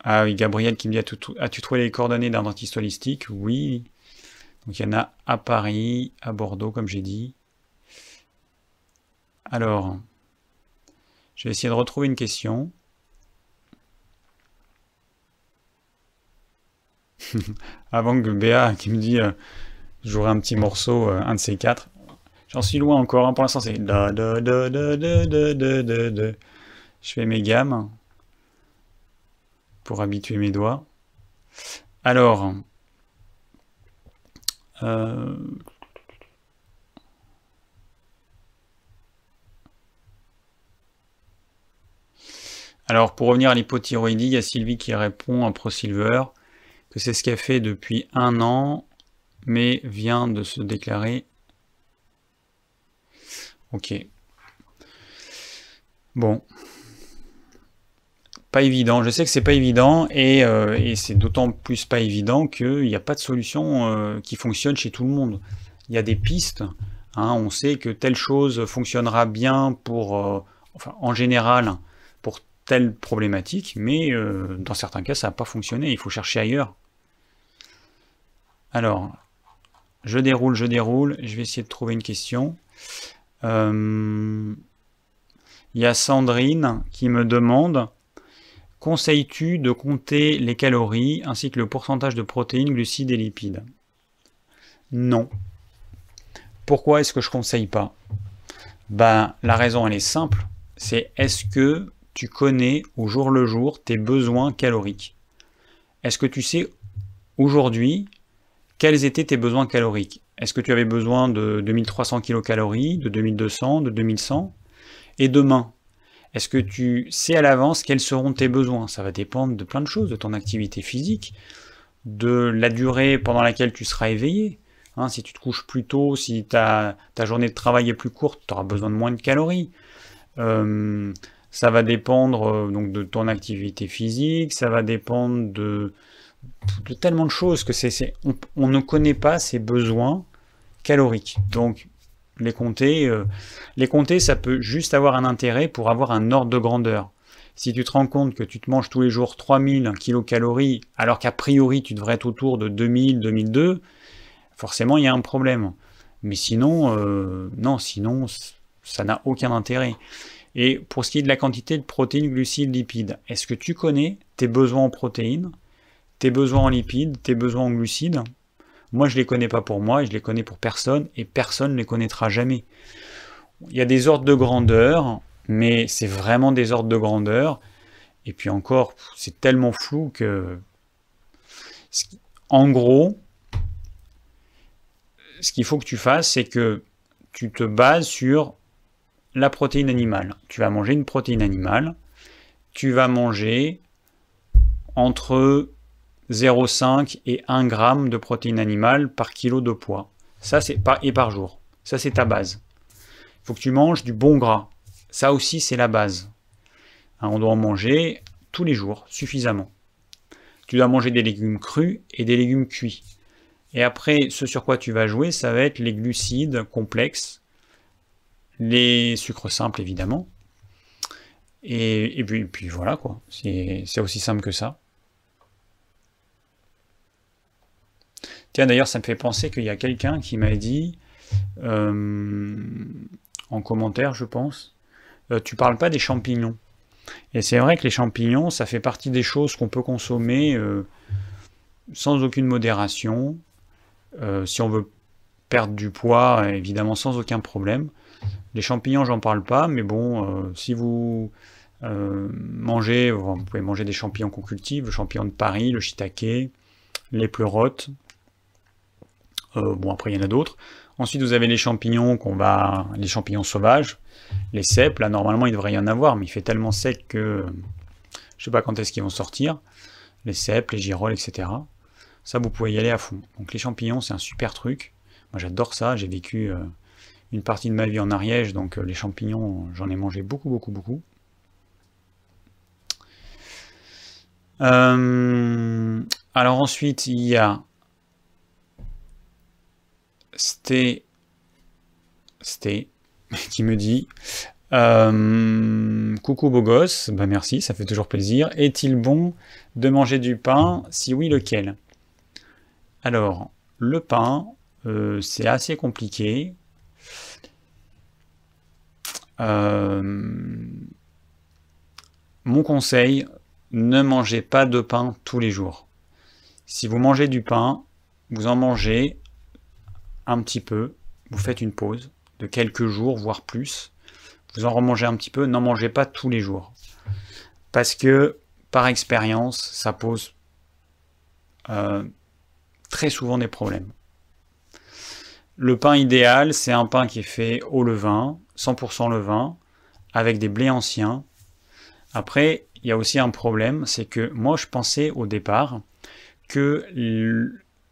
Ah oui, Gabriel qui me dit As-tu trouvé les coordonnées d'un dentiste holistique? Oui. Donc il y en a à Paris, à Bordeaux, comme j'ai dit. Alors, je vais essayer de retrouver une question. *laughs* Avant que Béa qui me dit euh, un petit morceau, euh, un de ces quatre. J'en suis loin encore, hein. pour l'instant c'est Je fais mes gammes pour habituer mes doigts. Alors, euh, alors pour revenir à l'hypothyroïdie, il y a Sylvie qui répond à ProSilver que c'est ce qu'elle fait depuis un an, mais vient de se déclarer. Ok. Bon, évident. Je sais que c'est pas évident et, euh, c'est d'autant plus pas évident qu'il n'y a pas de solution euh, qui fonctionne chez tout le monde. Il y a des pistes. Hein. on sait que telle chose fonctionnera bien pour, euh, enfin, en général, pour telle problématique, mais dans certains cas, ça n'a pas fonctionné. Il faut chercher ailleurs. Alors, je déroule, je déroule. Je vais essayer de trouver une question. Il y a Sandrine qui me demande Conseilles-tu de compter les calories ainsi que le pourcentage de protéines, glucides et lipides? Non. Pourquoi est-ce que je ne conseille pas? Ben, la raison elle est simple, c'est est-ce que tu connais au jour le jour tes besoins caloriques? Est-ce que tu sais aujourd'hui quels étaient tes besoins caloriques? Est-ce que tu avais besoin de 2300 kcal, de 2200, de 2100 Et demain, est-ce que tu sais à l'avance quels seront tes besoins? Ça va dépendre de plein de choses, de ton activité physique, de la durée pendant laquelle tu seras éveillé. Hein, si tu te couches plus tôt, si ta, journée de travail est plus courte, tu auras besoin de moins de calories. Euh, ça va dépendre euh, donc de ton activité physique, ça va dépendre de, tellement de choses que c'est, on, on, ne connaît pas ses besoins caloriques. Donc les compter, euh, les compter, ça peut juste avoir un intérêt pour avoir un ordre de grandeur. Si tu te rends compte que tu te manges tous les jours 3000 kcal, alors qu'a priori tu devrais être autour de 2000, 2002, forcément il y a un problème. Mais sinon, euh, non, sinon ça n'a aucun intérêt. Et pour ce qui est de la quantité de protéines, glucides, lipides, est-ce que tu connais tes besoins en protéines, tes besoins en lipides, tes besoins en glucides? Moi, je les connais pas pour moi, et je les connais pour personne, et personne ne les connaîtra jamais. Il y a des ordres de grandeur, mais c'est vraiment des ordres de grandeur. Et puis encore, c'est tellement flou que... en gros, ce qu'il faut que tu fasses, c'est que tu te bases sur la protéine animale. Tu vas manger une protéine animale. Tu vas manger entre 0,5 et 1 g de protéine animale par kilo de poids. Ça, c'est pas et par jour. Ça, c'est ta base. Il faut que tu manges du bon gras. Ça aussi, c'est la base. Hein, on doit en manger tous les jours, suffisamment. Tu dois manger des légumes crus et des légumes cuits. Et après, ce sur quoi tu vas jouer, ça va être les glucides complexes, les sucres simples évidemment. Et, puis, voilà quoi, c'est aussi simple que ça. D'ailleurs ça me fait penser qu'il y a quelqu'un qui m'a dit, euh, en commentaire je pense, euh, tu parles pas des champignons. Et c'est vrai que les champignons, ça fait partie des choses qu'on peut consommer euh, sans aucune modération. si on veut perdre du poids, évidemment sans aucun problème. Les champignons, j'en parle pas, mais bon, si vous mangez, vous pouvez manger des champignons qu'on cultive, le champignon de Paris, le shiitake, les pleurotes. Euh, bon, après, il y en a d'autres. Ensuite, vous avez les champignons qu'on va, les champignons sauvages, les cèpes. Là, normalement, il devrait y en avoir, mais il fait tellement sec que je sais pas quand est-ce qu'ils vont sortir. Les cèpes, les girolles, etc. Ça, vous pouvez y aller à fond. Donc, les champignons, c'est un super truc. Moi, j'adore ça. J'ai vécu une partie de ma vie en Ariège, donc euh, les champignons, j'en ai mangé beaucoup, beaucoup, beaucoup. Euh, alors ensuite, il y a Sté, Sté *laughs* qui me dit euh, Coucou beau gosse, bah merci, ça fait toujours plaisir. Est-il bon de manger du pain? Si oui, lequel? Alors, le pain, c'est assez compliqué. Euh, mon conseil, ne mangez pas de pain tous les jours. Si vous mangez du pain, vous en mangez un petit peu, vous faites une pause de quelques jours, voire plus. Vous en remangez un petit peu, n'en mangez pas tous les jours. Parce que, par expérience, ça pose euh, très souvent des problèmes. Le pain idéal, c'est un pain qui est fait au levain, 100% levain, avec des blés anciens. Après, il y a aussi un problème, c'est que moi je pensais au départ que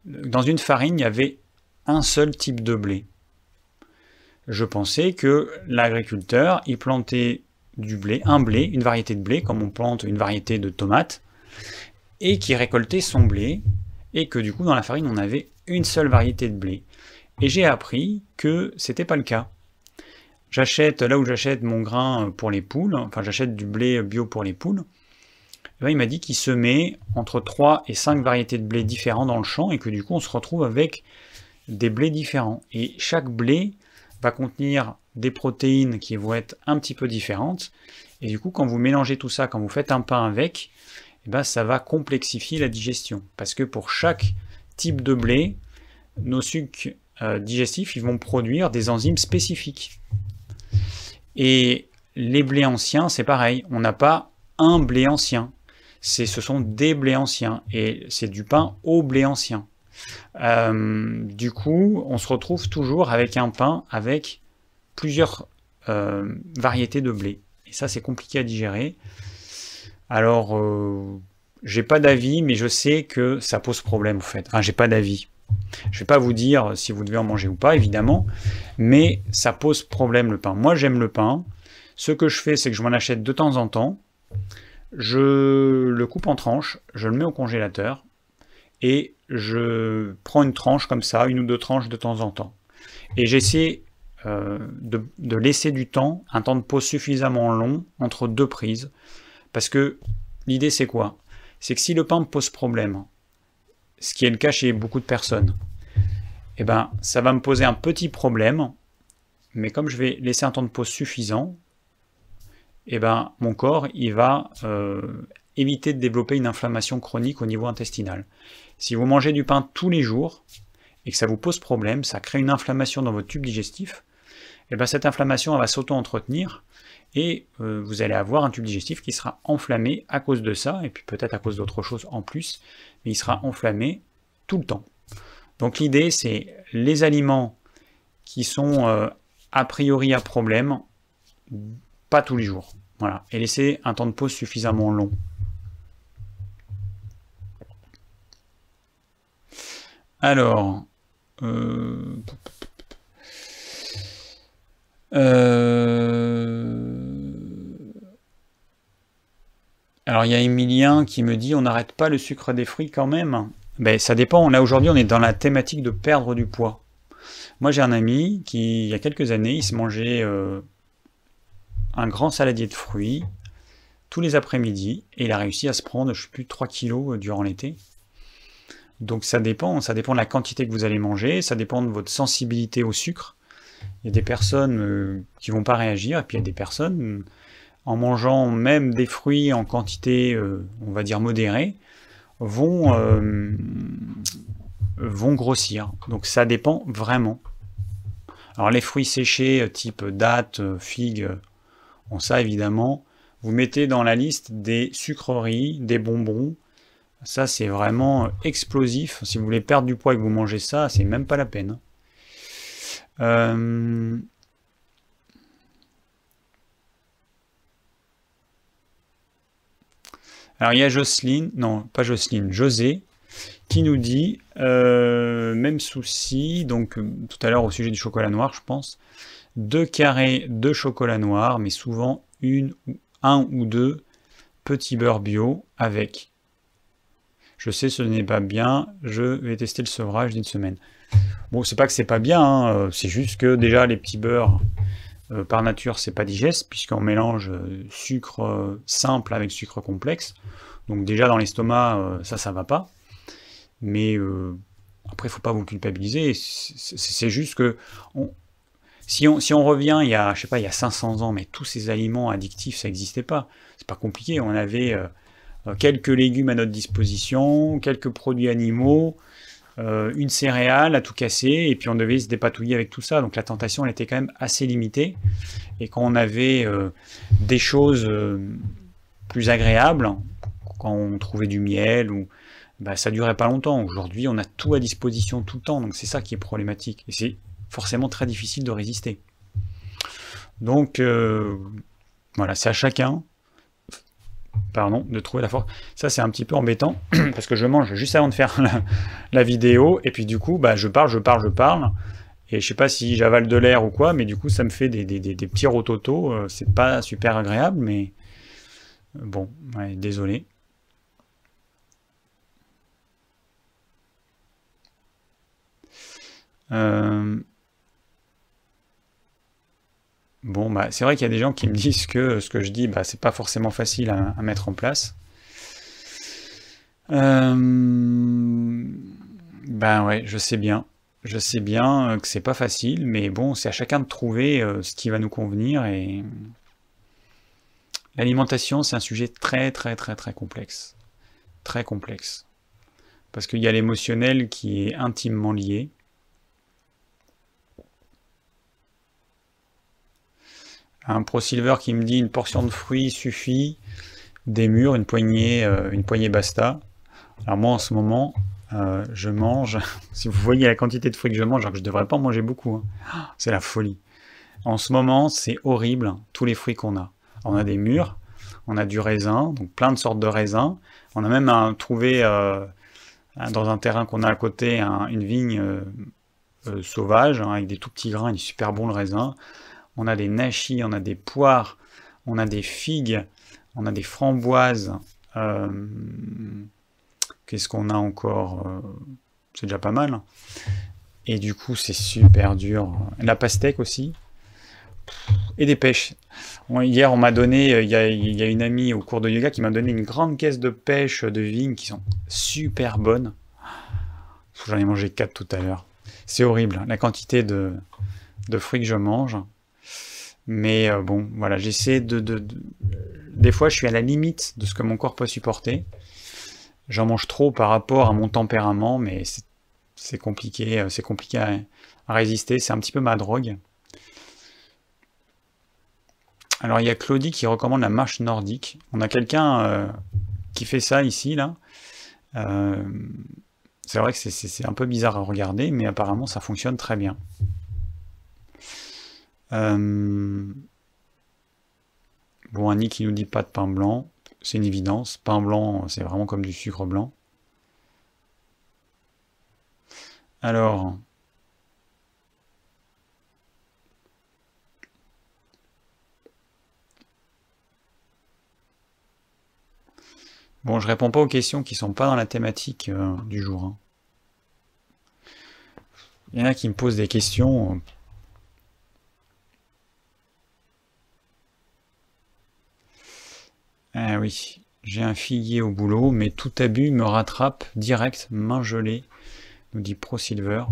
dans une farine, il y avait un seul type de blé. Je pensais que l'agriculteur, il plantait du blé, un blé, une variété de blé, comme on plante une variété de tomates, et qui récoltait son blé, et que du coup dans la farine on avait une seule variété de blé. Et j'ai appris que c'était pas le cas. J'achète, là où j'achète mon grain pour les poules, enfin j'achète du blé bio pour les poules, eh ben, il m'a dit qu'il se met entre 3 et 5 variétés de blé différents dans le champ et que du coup on se retrouve avec des blés différents. Et chaque blé va contenir des protéines qui vont être un petit peu différentes. Et du coup, quand vous mélangez tout ça, quand vous faites un pain avec, eh ben, ça va complexifier la digestion. Parce que pour chaque type de blé, nos sucres euh, digestifs, ils vont produire des enzymes spécifiques. Et les blés anciens, c'est pareil. On n'a pas un blé ancien. ce sont des blés anciens. Et c'est du pain au blé ancien. Euh, du coup, on se retrouve toujours avec un pain avec plusieurs euh, variétés de blé. Et ça, c'est compliqué à digérer. Alors, j'ai pas d'avis, mais je sais que ça pose problème, en fait. Enfin, j'ai pas d'avis. Je vais pas vous dire si vous devez en manger ou pas, évidemment, mais ça pose problème le pain. Moi, j'aime le pain. Ce que je fais, c'est que je m'en achète de temps en temps. Je le coupe en tranches, je le mets au congélateur et je prends une tranche comme ça, une ou deux tranches de temps en temps. Et j'essaie euh, de, laisser du temps, un temps de pause suffisamment long entre deux prises. Parce que l'idée, c'est quoi? C'est que si le pain pose problème, ce qui est le cas chez beaucoup de personnes, eh ben, ça va me poser un petit problème, mais comme je vais laisser un temps de pause suffisant, eh ben, mon corps va euh, éviter de développer une inflammation chronique au niveau intestinal. Si vous mangez du pain tous les jours et que ça vous pose problème, ça crée une inflammation dans votre tube digestif, eh ben, cette inflammation va s'auto-entretenir et euh, vous allez avoir un tube digestif qui sera enflammé à cause de ça, et puis peut-être à cause d'autre chose en plus, mais il sera enflammé, tout le temps. Donc l'idée, c'est les aliments qui sont euh, a priori à problème, pas tous les jours. Voilà. Et laisser un temps de pause suffisamment long. Alors, euh, euh, alors il y a Emilien qui me dit on n'arrête pas le sucre des fruits quand même. Ben, ça dépend. Là aujourd'hui on est dans la thématique de perdre du poids. Moi j'ai un ami qui il y a quelques années il se mangeait euh, un grand saladier de fruits tous les après-midi et il a réussi à se prendre je sais plus 3 kilos durant l'été. Donc ça dépend, ça dépend de la quantité que vous allez manger, ça dépend de votre sensibilité au sucre. Il y a des personnes euh, qui vont pas réagir, et puis il y a des personnes, en mangeant même des fruits en quantité, euh, on va dire modérée, vont, euh, vont grossir. Donc ça dépend vraiment. Alors les fruits séchés type date, figues, on ça évidemment, vous mettez dans la liste des sucreries, des bonbons, ça, c'est vraiment explosif. Si vous voulez perdre du poids et que vous mangez ça, c'est même pas la peine. Euh, alors, il y a Jocelyne, non, pas Jocelyne, José, qui nous dit euh, même souci, donc tout à l'heure au sujet du chocolat noir, je pense, deux carrés de chocolat noir, mais souvent une, un ou deux petits beurre bio avec je sais ce n'est pas bien, je vais tester le sevrage d'une semaine. Bon, c'est pas que c'est pas bien, hein, euh, c'est juste que déjà les petits beurres euh, par nature c'est pas digeste puisqu'on mélange euh, sucre simple avec sucre complexe. Donc déjà dans l'estomac ça ça va pas. Mais après il faut pas vous culpabiliser, c'est juste que si on, revient il y a je sais pas il y a 500 ans mais tous ces aliments addictifs ça n'existait pas. C'est pas compliqué, on avait quelques légumes à notre disposition, quelques produits animaux, euh, une céréale à tout casser, et puis on devait se dépatouiller avec tout ça. Donc la tentation, elle était quand même assez limitée. Et quand on avait euh, des choses plus agréables, quand on trouvait du miel, ou bah, ça durait pas longtemps. Aujourd'hui, on a tout à disposition tout le temps, donc c'est ça qui est problématique. Et c'est forcément très difficile de résister. Donc voilà, c'est à chacun pardon, de trouver la force. Ça, c'est un petit peu embêtant, *clears throat* parce que je mange juste avant de faire *laughs* la, vidéo, et puis du coup, bah, je parle, je parle, je parle, et je sais pas si j'avale de l'air ou quoi, mais du coup, ça me fait des, petits rototos, euh, c'est pas super agréable, mais euh, bon, désolé. Euh... Bon, bah, c'est vrai qu'il y a des gens qui me disent que ce que je dis, bah, c'est pas forcément facile à, mettre en place. Euh... Ben ouais, je sais bien. Je sais bien que c'est pas facile, mais bon, c'est à chacun de trouver euh, ce qui va nous convenir et l'alimentation, c'est un sujet très très très très complexe. Très complexe. Parce qu'il y a l'émotionnel qui est intimement lié. Un Pro Silver qui me dit une portion de fruits suffit, des mûres, une poignée, euh, une poignée basta. Alors moi en ce moment, euh, je mange, *laughs* si vous voyez la quantité de fruits que je mange, alors que je ne devrais pas en manger beaucoup, hein. c'est la folie. En ce moment, c'est horrible, tous les fruits qu'on a. On a des mûres, on a du raisin, donc plein de sortes de raisins. On a même trouvé euh, dans un terrain qu'on a à côté une vigne sauvage hein, avec des tout petits grains, il est super bon le raisin on a des nachis, on a des poires, on a des figues, on a des framboises. Euh, qu'est-ce qu'on a encore euh, C'est déjà pas mal. Et du coup, c'est super dur. La pastèque aussi. Et des pêches. Hier, on m'a donné, il y, a, une amie au cours de yoga qui m'a donné une grande caisse de pêche de vigne qui sont super bonnes. J'en ai mangé 4 tout à l'heure. C'est horrible, la quantité de fruits que je mange. Mais euh, bon, voilà, j'essaie de, Des fois, je suis à la limite de ce que mon corps peut supporter. J'en mange trop par rapport à mon tempérament, mais c'est compliqué, euh, c'est compliqué à, résister. C'est un petit peu ma drogue. Alors, il y a Claudie qui recommande la marche nordique. On a quelqu'un euh, qui fait ça ici, là. C'est vrai que c'est un peu bizarre à regarder, mais apparemment ça fonctionne très bien. Euh, bon, Annie qui nous dit pas de pain blanc, c'est une évidence. Pain blanc, c'est vraiment comme du sucre blanc. Alors, Bon, je réponds pas aux questions qui sont pas dans la thématique euh, du jour. Hein. Il y en a qui me posent des questions. Ah oui, j'ai un figuier au boulot, mais tout abus me rattrape direct, main gelée, nous dit ProSilver.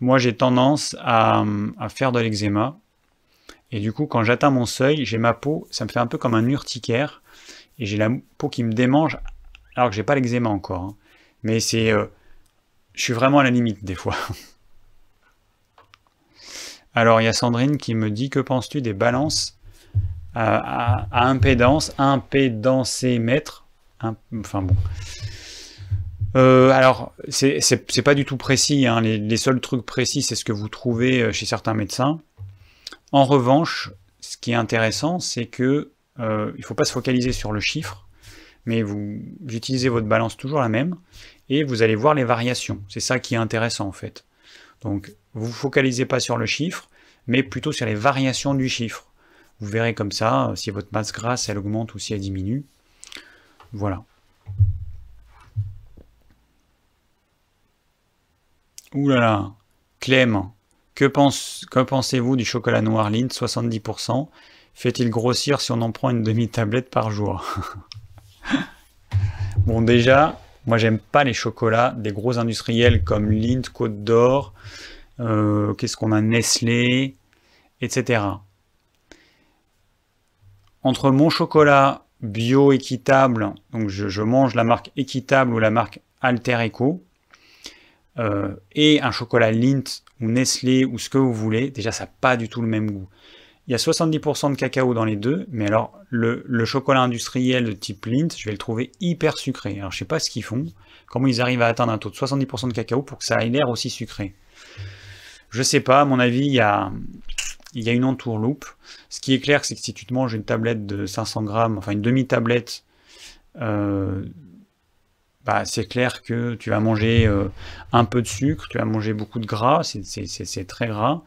Moi, j'ai tendance à, faire de l'eczéma. Et du coup, quand j'atteins mon seuil, j'ai ma peau, ça me fait un peu comme un urticaire et j'ai la peau qui me démange alors que j'ai pas l'eczéma encore. Hein. Mais c'est, euh, je suis vraiment à la limite des fois. *laughs* Alors il y a Sandrine qui me dit que penses-tu des balances à, impédance, impédancémètre, enfin bon. Euh, alors c'est pas du tout précis. Hein. Les, seuls trucs précis c'est ce que vous trouvez euh, chez certains médecins. En revanche, ce qui est intéressant, c'est que euh, il ne faut pas se focaliser sur le chiffre, mais vous, utilisez votre balance toujours la même, et vous allez voir les variations. C'est ça qui est intéressant en fait. Donc vous vous focalisez pas sur le chiffre, mais plutôt sur les variations du chiffre. Vous verrez comme ça si votre masse grasse elle augmente ou si elle diminue. Voilà. Ouh là là, Clem, que, pense, que pensez-vous du chocolat noir Lind 70% fait-il grossir si on en prend une demi-tablette par jour? *laughs* Bon déjà, moi j'aime pas les chocolats des gros industriels comme Lindt, Côte d'Or, euh, qu'est-ce qu'on a Nestlé, etc. Entre mon chocolat bio équitable, donc je, mange la marque équitable ou la marque Alter Eco, euh, et un chocolat Lindt ou Nestlé ou ce que vous voulez, déjà ça n'a pas du tout le même goût. Il y a 70% de cacao dans les deux, mais alors le, chocolat industriel de type Lindt, je vais le trouver hyper sucré. Alors je sais pas ce qu'ils font, comment ils arrivent à atteindre un taux de 70% de cacao pour que ça ait l'air aussi sucré. Je sais pas, à mon avis, il y a, il y a une entourloupe. Ce qui est clair, c'est que si tu te manges une tablette de 500 grammes, enfin une demi-tablette, euh, bah, c'est clair que tu vas manger euh, un peu de sucre, tu vas manger beaucoup de gras, c'est très gras.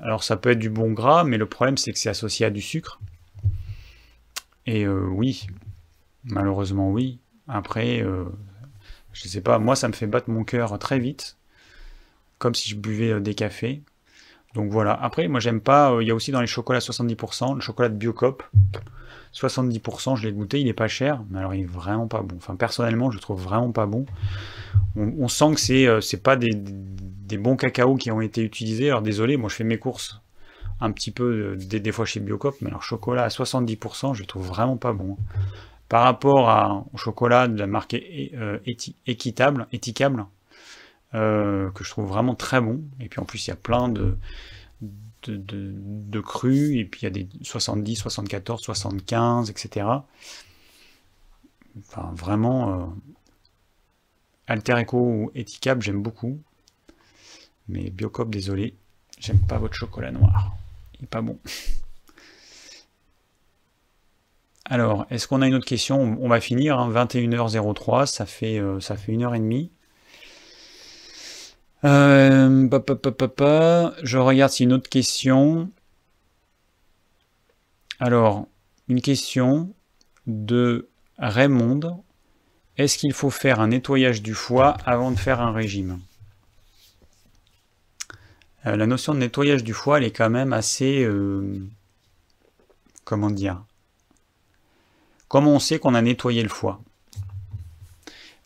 Alors ça peut être du bon gras, mais le problème c'est que c'est associé à du sucre. Et euh, oui, malheureusement oui. Après, euh, je sais pas, moi ça me fait battre mon cœur très vite, comme si je buvais des cafés. Donc voilà. Après, moi j'aime pas. Il y a aussi dans les chocolats 70%, le chocolat de Biocop. 70%, je l'ai goûté, il est pas cher, mais alors il est vraiment pas bon. Enfin, personnellement, je le trouve vraiment pas bon. On, sent que c'est c'est pas des, bons cacao qui ont été utilisés. Alors désolé, moi je fais mes courses un petit peu des, fois chez Biocop, mais alors chocolat à 70%, je trouve vraiment pas bon. Par rapport au chocolat de la marque euh, équitable, éthicable, euh, que je trouve vraiment très bon. Et puis en plus il y a plein de, de, crus, et puis il y a des 70, 74, 75, etc. Enfin vraiment, euh, Alter Eco ou Éthicable, j'aime beaucoup. Mais Biocop, désolé, j'aime pas votre chocolat noir. Il est pas bon. *laughs* Alors, est-ce qu'on a une autre question? On va finir, 21h03, hein. ça fait, euh, ça fait une heure et demie. Euh, je regarde si une autre question. Alors, une question de Raymond. Est-ce qu'il faut faire un nettoyage du foie avant de faire un régime? Euh, la notion de nettoyage du foie, elle est quand même assez... Euh, comment dire? Comment on sait qu'on a nettoyé le foie?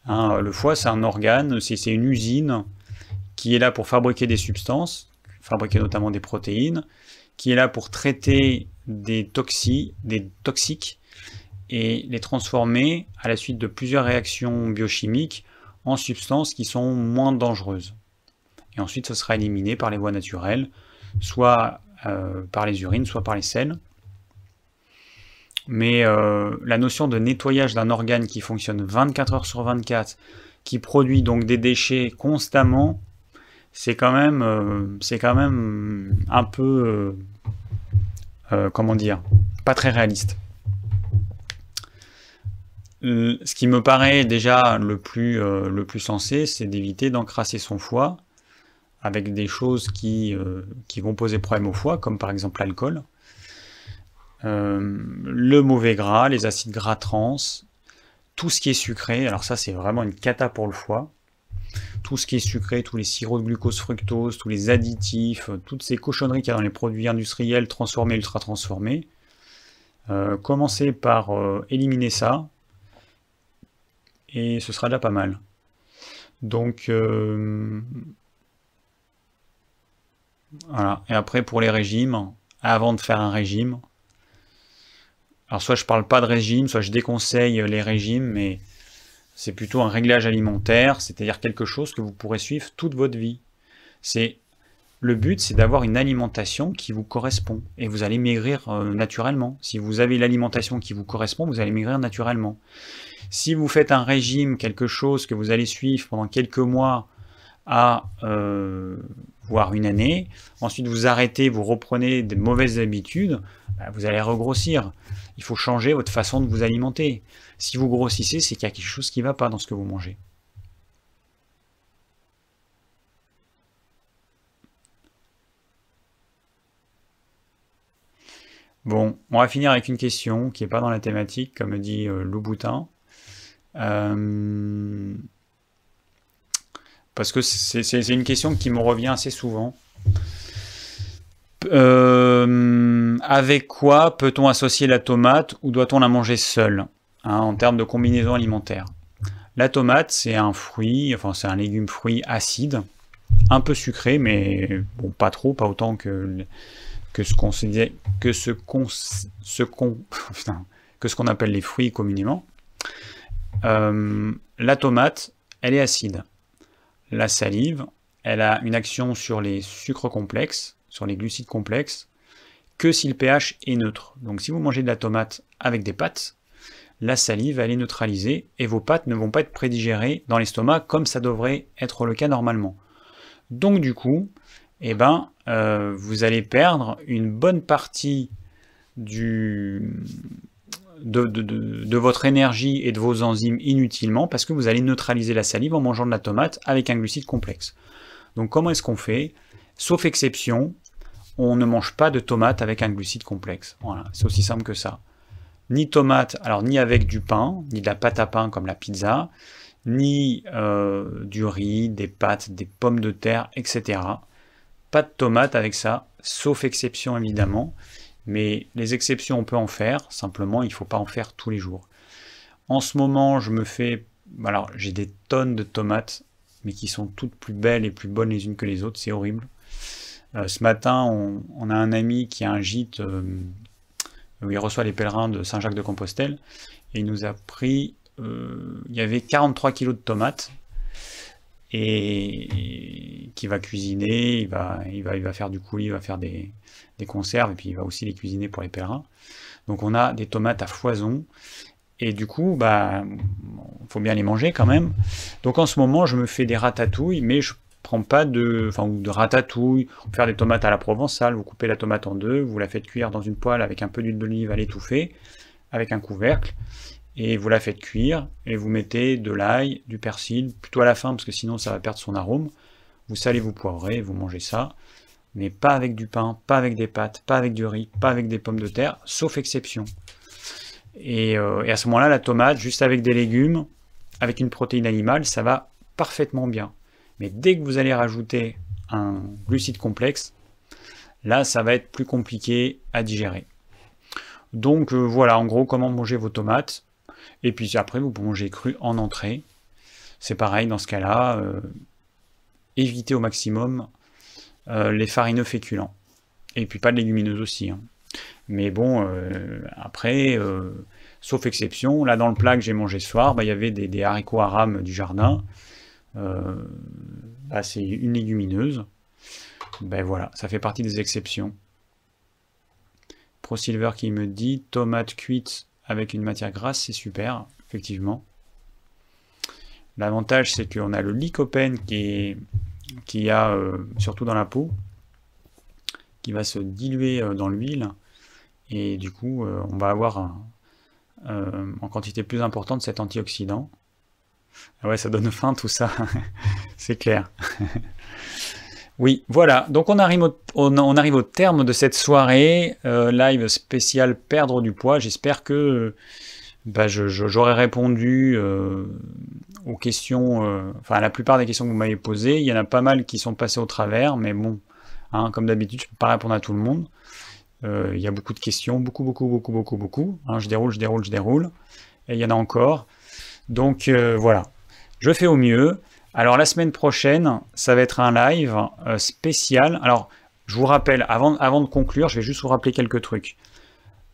Hein, Le foie, c'est un organe, c'est une usine qui est là pour fabriquer des substances, fabriquer notamment des protéines, qui est là pour traiter des, toxiques, des toxiques et les transformer à la suite de plusieurs réactions biochimiques en substances qui sont moins dangereuses et ensuite ce sera éliminé par les voies naturelles, soit euh, par les urines, soit par les selles. Mais euh, la notion de nettoyage d'un organe qui fonctionne 24 heures sur 24, qui produit donc des déchets constamment, c'est quand même, euh, c'est quand même un peu, comment dire, pas très réaliste. Ce qui me paraît déjà le plus, le plus sensé, c'est d'éviter d'encrasser son foie avec des choses qui, qui vont poser problème au foie, comme par exemple l'alcool. le mauvais gras, les acides gras trans, tout ce qui est sucré, alors ça c'est vraiment une cata pour le foie, tout ce qui est sucré, tous les sirops de glucose fructose, tous les additifs, toutes ces cochonneries qu'il y a dans les produits industriels transformés, ultra transformés, euh, commencez par euh, éliminer ça, et ce sera déjà pas mal. Donc, euh, voilà. Et après, pour les régimes, avant de faire un régime, alors soit je parle pas de régime, soit je déconseille les régimes, mais c'est plutôt un réglage alimentaire, c'est-à-dire quelque chose que vous pourrez suivre toute votre vie. C'est le but, c'est d'avoir une alimentation qui vous correspond et vous allez maigrir euh, naturellement. Si vous avez l'alimentation qui vous correspond, vous allez maigrir naturellement. Si vous faites un régime, quelque chose que vous allez suivre pendant quelques mois à euh, voire une année, ensuite vous arrêtez, vous reprenez des mauvaises habitudes, bah, vous allez regrossir. Il faut changer votre façon de vous alimenter. Si vous grossissez, c'est qu'il y a quelque chose qui ne va pas dans ce que vous mangez. Bon, on va finir avec une question qui n'est pas dans la thématique, comme dit euh, Louboutin. Euh, parce que c'est une question qui me revient assez souvent. Euh, avec quoi peut-on associer la tomate ou doit-on la manger seule hein, en termes de combinaison alimentaire? La tomate, c'est un fruit, enfin c'est un légume fruit acide, un peu sucré, mais bon, pas trop, pas autant que, que ce qu'on que ce qu'on ce *laughs* que ce qu'on appelle les fruits communément. Euh, la tomate, elle est acide. La salive, elle a une action sur les sucres complexes, sur les glucides complexes, que si le pH est neutre. Donc si vous mangez de la tomate avec des pâtes, la salive elle est neutralisée et vos pâtes ne vont pas être prédigérées dans l'estomac comme ça devrait être le cas normalement. Donc du coup, eh ben, euh, vous allez perdre une bonne partie du, de, votre énergie et de vos enzymes inutilement parce que vous allez neutraliser la salive en mangeant de la tomate avec un glucide complexe. Donc comment est-ce qu'on fait? Sauf exception, on ne mange pas de tomate avec un glucide complexe. Voilà, c'est aussi simple que ça. Ni tomate, alors ni avec du pain, ni de la pâte à pain comme la pizza, ni euh, du riz, des pâtes, des pommes de terre, etc. Pas de tomate avec ça, sauf exception évidemment. Mais les exceptions, on peut en faire, simplement il ne faut pas en faire tous les jours. En ce moment, je me fais... Alors, j'ai des tonnes de tomates, mais qui sont toutes plus belles et plus bonnes les unes que les autres, c'est horrible. Euh, ce matin, on, a un ami qui a un gîte euh, où il reçoit les pèlerins de Saint-Jacques-de-Compostelle, et il nous a pris, euh, il y avait 43 kilos de tomates, et, qui va cuisiner, il va, il, va, il va faire du coulis, il va faire des, conserves, et puis il va aussi les cuisiner pour les pèlerins. Donc on a des tomates à foison, et du coup, bah, faut bien les manger quand même. Donc en ce moment, je me fais des ratatouilles, mais je prends pas de, enfin, de ratatouille, faire des tomates à la provençale, vous coupez la tomate en deux, vous la faites cuire dans une poêle avec un peu d'huile d'olive à l'étouffer, avec un couvercle, et vous la faites cuire, et vous mettez de l'ail, du persil, plutôt à la fin, parce que sinon ça va perdre son arôme, vous salez, vous poivrez, vous mangez ça, mais pas avec du pain, pas avec des pâtes, pas avec du riz, pas avec des pommes de terre, sauf exception. Et, euh, à ce moment-là, la tomate, juste avec des légumes, avec une protéine animale, ça va parfaitement bien. Mais dès que vous allez rajouter un glucide complexe, là, ça va être plus compliqué à digérer. Donc euh, voilà, en gros, comment manger vos tomates. Et puis après, vous manger cru en entrée. C'est pareil dans ce cas-là. Euh, évitez au maximum euh, les farineux féculents. Et puis pas de légumineuses aussi. Hein. Mais bon, après, sauf exception, là dans le plat que j'ai mangé ce soir, bah, il y avait des, haricots à rame du jardin. Euh, c'est une légumineuse. Ben voilà, ça fait partie des exceptions. ProSilver qui me dit tomate cuite avec une matière grasse, c'est super, effectivement. L'avantage, c'est qu'on a le lycopène qui est qui a surtout dans la peau, qui va se diluer dans l'huile, et du coup, on va avoir en quantité plus importante cet antioxydant. Ah ouais, ça donne faim tout ça, *laughs* c'est clair. *laughs* oui, voilà, donc on arrive au, on, arrive au terme de cette soirée, euh, live spécial perdre du poids. J'espère que bah, j'aurais répondu euh, aux questions, euh, enfin à la plupart des questions que vous m'avez posées. Il y en a pas mal qui sont passées au travers, mais bon, hein, comme d'habitude, je ne peux pas répondre à tout le monde. il y a beaucoup de questions, beaucoup, beaucoup, beaucoup, beaucoup, beaucoup. Hein, je déroule, je déroule, je déroule. Et il y en a encore. Donc euh, voilà, je fais au mieux. Alors la semaine prochaine, ça va être un live euh, spécial. Alors je vous rappelle, avant, de conclure, je vais juste vous rappeler quelques trucs.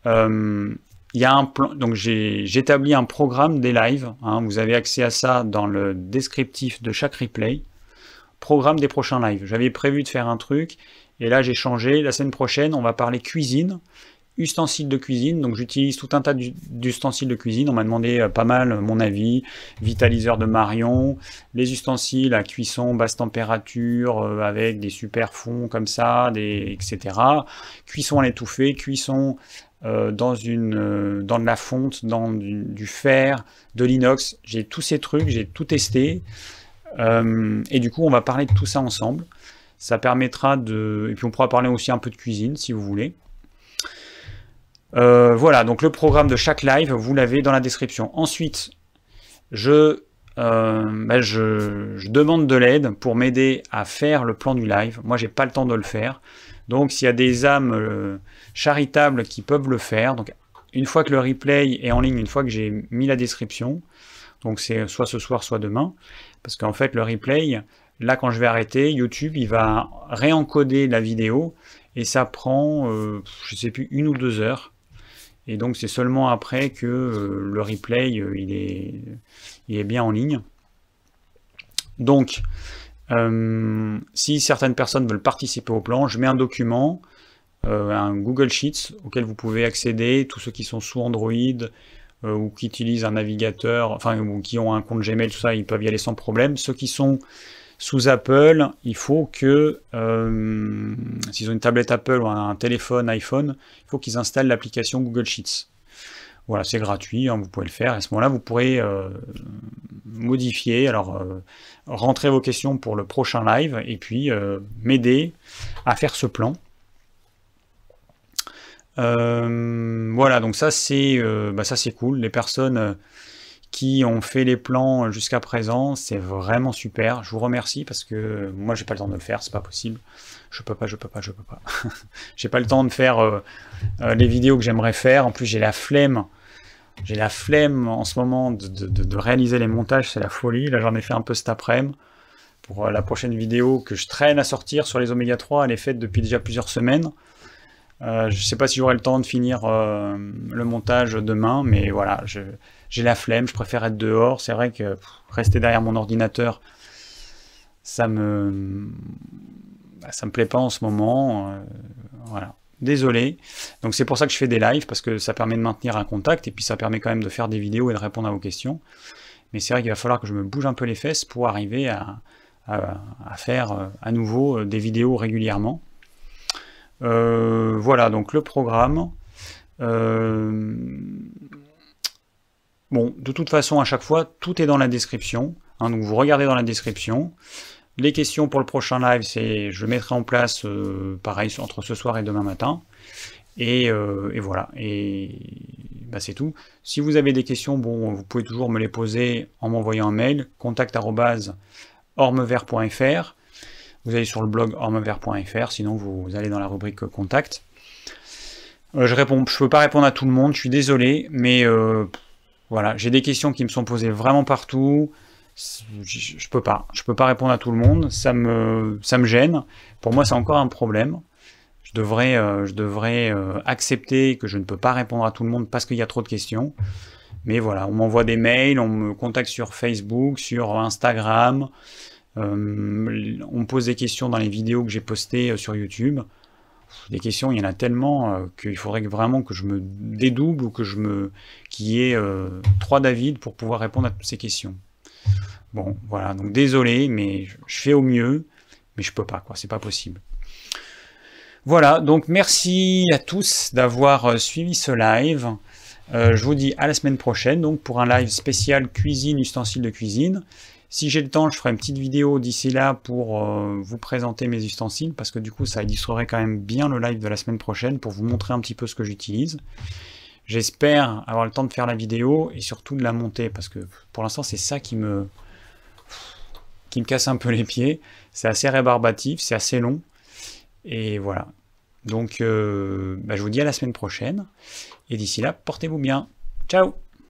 Euh, il y a un plan, donc j'ai établi un programme des lives. Hein. vous avez accès à ça dans le descriptif de chaque replay. Programme des prochains lives. J'avais prévu de faire un truc et là j'ai changé. La semaine prochaine, on va parler cuisine ustensiles de cuisine. Donc j'utilise tout un tas d'ustensiles de cuisine. On m'a demandé euh, pas mal euh, mon avis. Vitaliseur de Marion, les ustensiles à cuisson basse température euh, avec des super fonds comme ça, des, etc. Cuisson à l'étouffée, cuisson dans, une, dans de la fonte, dans du, fer, de l'inox. J'ai tous ces trucs, j'ai tout testé. et du coup, on va parler de tout ça ensemble. Ça permettra de... Et puis on pourra parler aussi un peu de cuisine si vous voulez. Euh, voilà, donc le programme de chaque live, vous l'avez dans la description. Ensuite, je, euh, ben, je, demande de l'aide pour m'aider à faire le plan du live. Moi, j'ai pas le temps de le faire. Donc, s'il y a des âmes euh, charitables qui peuvent le faire, une fois que le replay est en ligne, une fois que j'ai mis la description, donc c'est soit ce soir, soit demain, parce qu'en fait, le replay, là, quand je vais arrêter, YouTube, il va réencoder la vidéo et ça prend, je sais plus, une ou deux heures. Et donc c'est seulement après que euh, le replay euh, il, est, est, bien en ligne. Donc euh, si certaines personnes veulent participer au plan, je mets un document, un Google Sheets auquel vous pouvez accéder, tous ceux qui sont sous Android ou qui utilisent un navigateur, enfin ou qui ont un compte Gmail, tout ça, ils peuvent y aller sans problème. Ceux qui sont sous Apple, il faut que, euh, s'ils ont une tablette Apple ou un téléphone iPhone, il faut qu'ils installent l'application Google Sheets. Voilà, c'est gratuit, hein, vous pouvez le faire. À ce moment-là, vous pourrez euh, modifier, alors euh, rentrer vos questions pour le prochain live et puis m'aider à faire ce plan. voilà, donc ça c'est bah, cool. Les personnes qui ont fait les plans jusqu'à présent. C'est vraiment super. Je vous remercie parce que moi, j'ai pas le temps de le faire. C'est pas possible. Je peux pas, je peux pas, je peux pas. *laughs* j'ai pas le temps de faire euh, euh, les vidéos que j'aimerais faire. En plus, j'ai la flemme. J'ai la flemme en ce moment de, réaliser les montages. C'est la folie. Là, j'en ai fait un peu cet après-midi. Pour euh, la prochaine vidéo que je traîne à sortir sur les Oméga 3, elle est faite depuis déjà plusieurs semaines. je sais pas si j'aurai le temps de finir le montage demain, mais voilà, j'ai la flemme, je préfère être dehors. C'est vrai que rester derrière mon ordinateur, ça me bah, ça me plaît pas en ce moment. Euh, voilà. Désolé. Donc c'est pour ça que je fais des lives, parce que ça permet de maintenir un contact, et puis ça permet quand même de faire des vidéos et de répondre à vos questions. Mais c'est vrai qu'il va falloir que je me bouge un peu les fesses pour arriver à, faire euh, à nouveau euh, des vidéos régulièrement. voilà, donc le programme. Bon, de toute façon, à chaque fois, tout est dans la description. Hein, donc vous regardez dans la description. Les questions pour le prochain live, c'est je mettrai en place euh, pareil entre ce soir et demain matin. Et, euh, voilà, et bah, c'est tout. Si vous avez des questions, bon, vous pouvez toujours me les poser en m'envoyant un mail, contact.ormevert.fr. Vous allez sur le blog ormevert.fr, sinon vous allez dans la rubrique contact. Euh, je je peux pas répondre à tout le monde, je suis désolé, mais voilà, j'ai des questions qui me sont posées vraiment partout. Je, peux pas, je peux pas répondre à tout le monde. Ça me, gêne. Pour moi, c'est encore un problème. Je devrais, euh, euh, accepter que je ne peux pas répondre à tout le monde parce qu'il y a trop de questions. Mais voilà, on m'envoie des mails, on me contacte sur Facebook, sur Instagram. Euh, on me pose des questions dans les vidéos que j'ai postées sur YouTube des questions, il y en a tellement euh, qu'il faudrait vraiment que je me dédouble ou que je me qu'il y ait euh, trois David pour pouvoir répondre à toutes ces questions. Bon, voilà, donc désolé, mais je fais au mieux, mais je peux pas, quoi, c'est pas possible. Voilà, donc merci à tous d'avoir euh, suivi ce live. Je vous dis à la semaine prochaine, donc pour un live spécial cuisine, ustensiles de cuisine. Si j'ai le temps, je ferai une petite vidéo d'ici là pour euh, vous présenter mes ustensiles, parce que du coup, ça illustrerait quand même bien le live de la semaine prochaine pour vous montrer un petit peu ce que j'utilise. J'espère avoir le temps de faire la vidéo et surtout de la monter, parce que pour l'instant, c'est ça qui me, casse un peu les pieds. C'est assez rébarbatif, c'est assez long. Et voilà. Donc, euh, bah, je vous dis à la semaine prochaine. Et d'ici là, portez-vous bien. Ciao